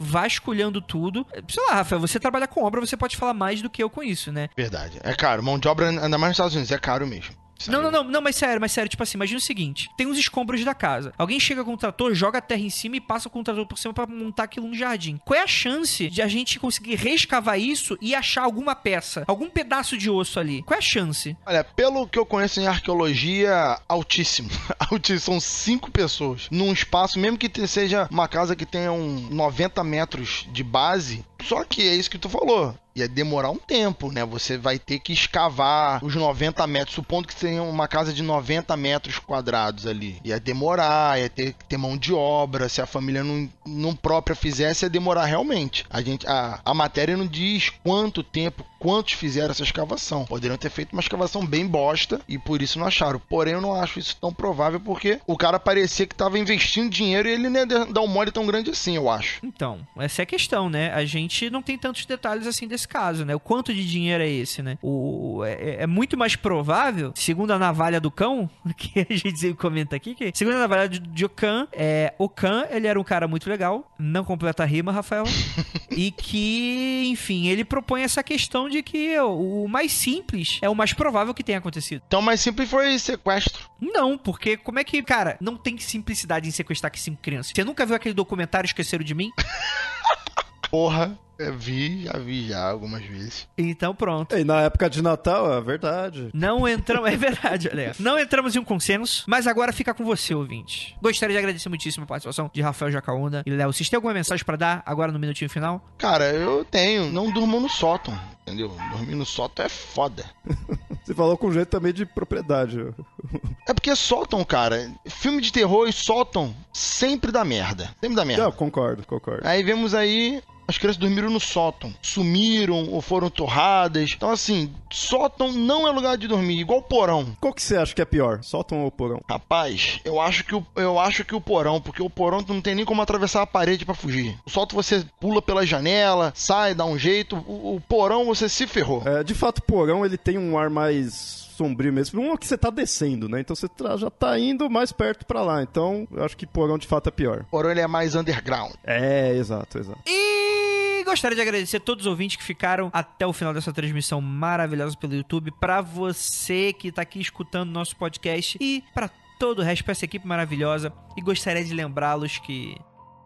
vasculhando tudo. Sei lá, Rafael, você trabalha com obra, você pode falar mais do que eu com isso, né? Verdade. É caro. Mão de obra, ainda mais nos Estados Unidos, é caro mesmo. Não, não, não, não, mas sério, mas sério, tipo assim, imagina o seguinte: tem uns escombros da casa. Alguém chega com o trator, joga a terra em cima e passa com o trator por cima pra montar aquilo no jardim. Qual é a chance de a gente conseguir reescavar isso e achar alguma peça, algum pedaço de osso ali? Qual é a chance? Olha, pelo que eu conheço em arqueologia, altíssimo. altíssimo. São cinco pessoas. Num espaço, mesmo que seja uma casa que tenha um 90 metros de base. Só que é isso que tu falou. Ia demorar um tempo, né? Você vai ter que escavar os 90 metros. Supondo que tenha uma casa de 90 metros quadrados ali. Ia demorar, ia ter que ter mão de obra. Se a família não, não própria fizesse, ia demorar realmente. A, gente, a, a matéria não diz quanto tempo, quantos fizeram essa escavação. Poderiam ter feito uma escavação bem bosta e por isso não acharam. Porém, eu não acho isso tão provável porque o cara parecia que estava investindo dinheiro e ele não ia dar um mole tão grande assim, eu acho. Então, essa é a questão, né? A gente não tem tantos detalhes assim desse caso, né? O quanto de dinheiro é esse, né? O, é, é muito mais provável, segundo a navalha do cão, que a gente comenta aqui, que segundo a navalha de, de Okan, é, Okan, ele era um cara muito legal, não completa a rima, Rafael, e que, enfim, ele propõe essa questão de que o, o mais simples é o mais provável que tenha acontecido. Então, mais simples foi sequestro. Não, porque como é que, cara, não tem simplicidade em sequestrar que cinco crianças? Você nunca viu aquele documentário Esqueceram de Mim? Porra, eu vi, já vi já algumas vezes. Então pronto. E na época de Natal, é verdade. Não entramos. É verdade, olha. Não entramos em um consenso, mas agora fica com você, ouvinte. Gostaria de agradecer muitíssimo a participação de Rafael Jacaúna e Léo. Vocês têm alguma mensagem pra dar agora no minutinho final? Cara, eu tenho. Não durmo no sótão, entendeu? Dormir no sótão é foda. Você falou com jeito também de propriedade. É porque sótão, cara, filme de terror e sótão sempre dá merda. Sempre dá merda. Não, concordo, concordo. Aí vemos aí. As crianças dormiram no sótão, sumiram ou foram torradas. Então, assim, sótão não é lugar de dormir, igual porão. Qual que você acha que é pior? Sótão ou porão? Rapaz, eu acho que o, eu acho que o porão, porque o porão tu não tem nem como atravessar a parede pra fugir. O sótão você pula pela janela, sai, dá um jeito. O, o porão você se ferrou. É, de fato, porão ele tem um ar mais sombrio mesmo. Um é que você tá descendo, né? Então você tá- já tá indo mais perto pra lá. Então, eu acho que porão de fato é pior. O porão ele é mais underground. É, exato, exato. E gostaria de agradecer a todos os ouvintes que ficaram até o final dessa transmissão maravilhosa pelo YouTube. Pra você que tá aqui escutando nosso podcast e pra todo o resto, pra essa equipe maravilhosa. E gostaria de lembrá-los que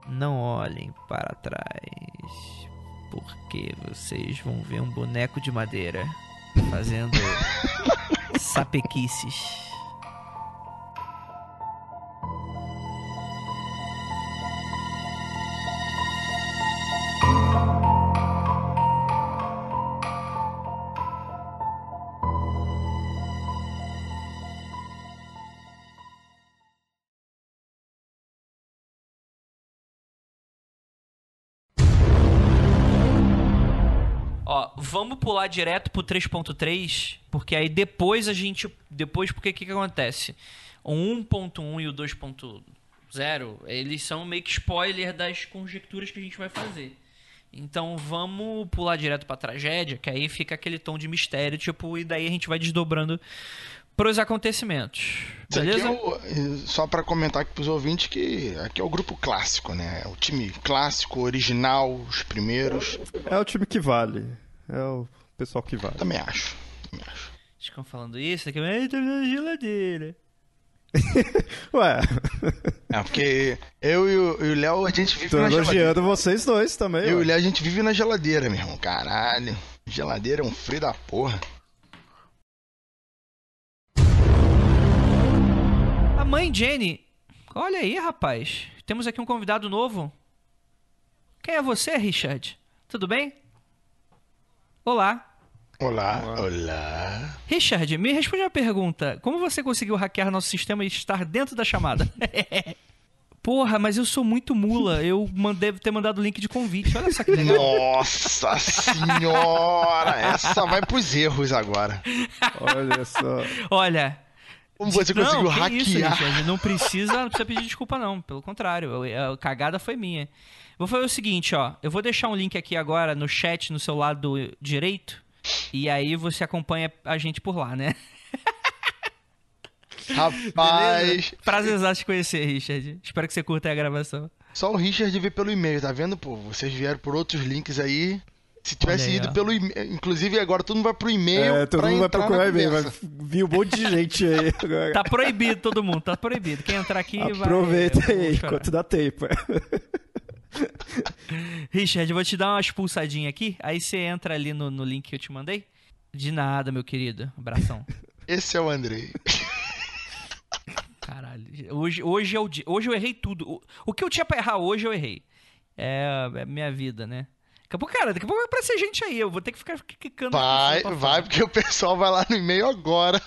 não olhem para trás, porque vocês vão ver um boneco de madeira fazendo sapequices. Ó, vamos pular direto pro 3.3, porque aí depois a gente. Depois, porque o que, que acontece? O 1.1 e o 2.0, eles são meio que spoiler das conjecturas que a gente vai fazer. Então vamos pular direto pra tragédia, que aí fica aquele tom de mistério, tipo, e daí a gente vai desdobrando pros acontecimentos. Isso aqui Beleza? é o- só pra comentar aqui pros ouvintes que aqui é o grupo clássico, né? O time clássico, original, os primeiros. É o time que vale. É o pessoal que vale. Também acho. Também acho. Ficam falando isso, daqui a tá na geladeira. Ué, É, porque eu e o Léo, a gente vive tô na geladeira. elogiando vocês dois também. Eu e o. Léo, a gente vive na geladeira, meu irmão. Caralho. Geladeira é um frio da porra. A mãe Jenny. Olha aí, rapaz. Temos aqui um convidado novo. Quem é você, Richard? Tudo bem? Olá. Olá. Olá. Richard, me responde uma pergunta. Como você conseguiu hackear nosso sistema e estar dentro da chamada? Porra, mas eu sou muito mula. Eu mandei ter mandado o link de convite. Olha só que legal. Nossa senhora! Essa vai pros erros agora. Olha só. Olha. Como você não, conseguiu hackear? Isso, Richard, não precisa, não precisa pedir desculpa não. Pelo contrário, eu- a cagada foi minha. Vou fazer o seguinte, ó. Eu vou deixar um link aqui agora no chat no seu lado direito. E aí você acompanha a gente por lá, né? Rapaz, Prazer te conhecer, Richard. Espero que você curta aí a gravação. só o Richard vê pelo e-mail, tá vendo, pô? Vocês vieram por outros links aí. Se tivesse Olha ido pelo e-mail. Inclusive, agora todo mundo vai pro e-mail. É, todo pra mundo vai procurar e-mail. Vai vir um monte de gente aí agora. Tá proibido todo mundo, tá proibido. Quem entrar aqui vai... Aproveita eu vou aí, enquanto dá tempo. Richard, eu vou te dar uma expulsadinha aqui. Aí você entra ali no, no link que eu te mandei. De nada, meu querido. Abração. Esse é o Andrei. Caralho. Hoje, hoje, é o dia, hoje eu errei tudo. O, o que eu tinha pra errar hoje, eu errei. É, é minha vida, né? Daqui a pouco, cara, daqui a pouco vai aparecer gente aí. Eu vou ter que ficar clicando. Vai, vai, porque o pessoal vai lá no e-mail agora.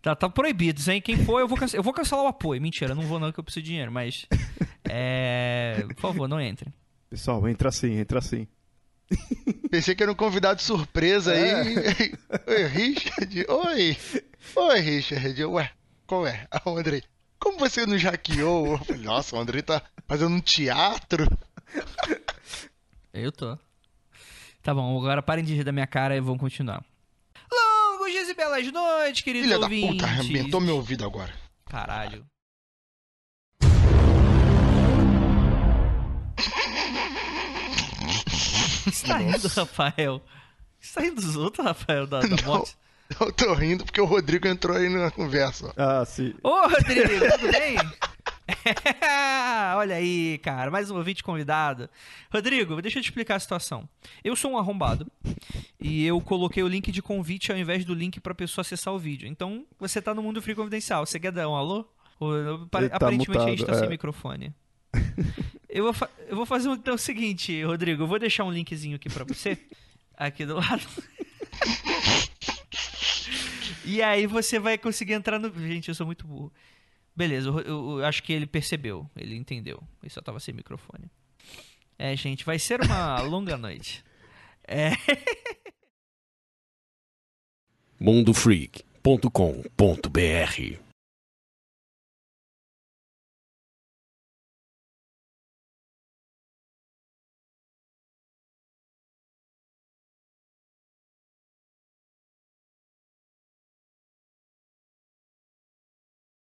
Tá, tá proibido, hein? Quem for, eu vou, cance- eu vou cancelar o apoio. Mentira, não vou não, que eu preciso de dinheiro. Mas, é... Por favor, não entre. Pessoal, entra assim, entra assim. Pensei que era um convidado surpresa aí. Oi, Richard. Oi. Oi, Richard. Ué, qual é? Ah, o Andrei. Como você nos hackeou? Eu falei, Nossa, o Andrei tá fazendo um teatro. Eu tô. Tá bom, agora parem de rir da minha cara e vamos continuar. Longos dias e belas noites, queridos Filha da ouvintes. puta, arrebentou meu ouvido agora. Caralho. Você tá rindo, Rafael? Você tá rindo dos outros, Rafael, da, da morte? Eu tô rindo porque o Rodrigo entrou aí na conversa. Ah, sim. Ô, Rodrigo, tudo bem? Olha aí, cara, mais um ouvinte convidado. Rodrigo, deixa eu te explicar a situação. Eu sou um arrombado e eu coloquei o link de convite ao invés do link pra pessoa acessar o vídeo. Então, você tá no mundo free confidencial. Você quer dar um alô? Ele tá Aparentemente a gente tá mutado, sem é. microfone. Eu vou, eu vou fazer então, o seguinte, Rodrigo. Eu vou deixar um linkzinho aqui pra você. Aqui do lado. E aí você vai conseguir entrar no. Gente, eu sou muito burro. Beleza, eu, eu- eu acho que ele percebeu. Ele entendeu. Ele só tava sem microfone. É, gente, vai ser uma longa noite. É. mundofreak.com.br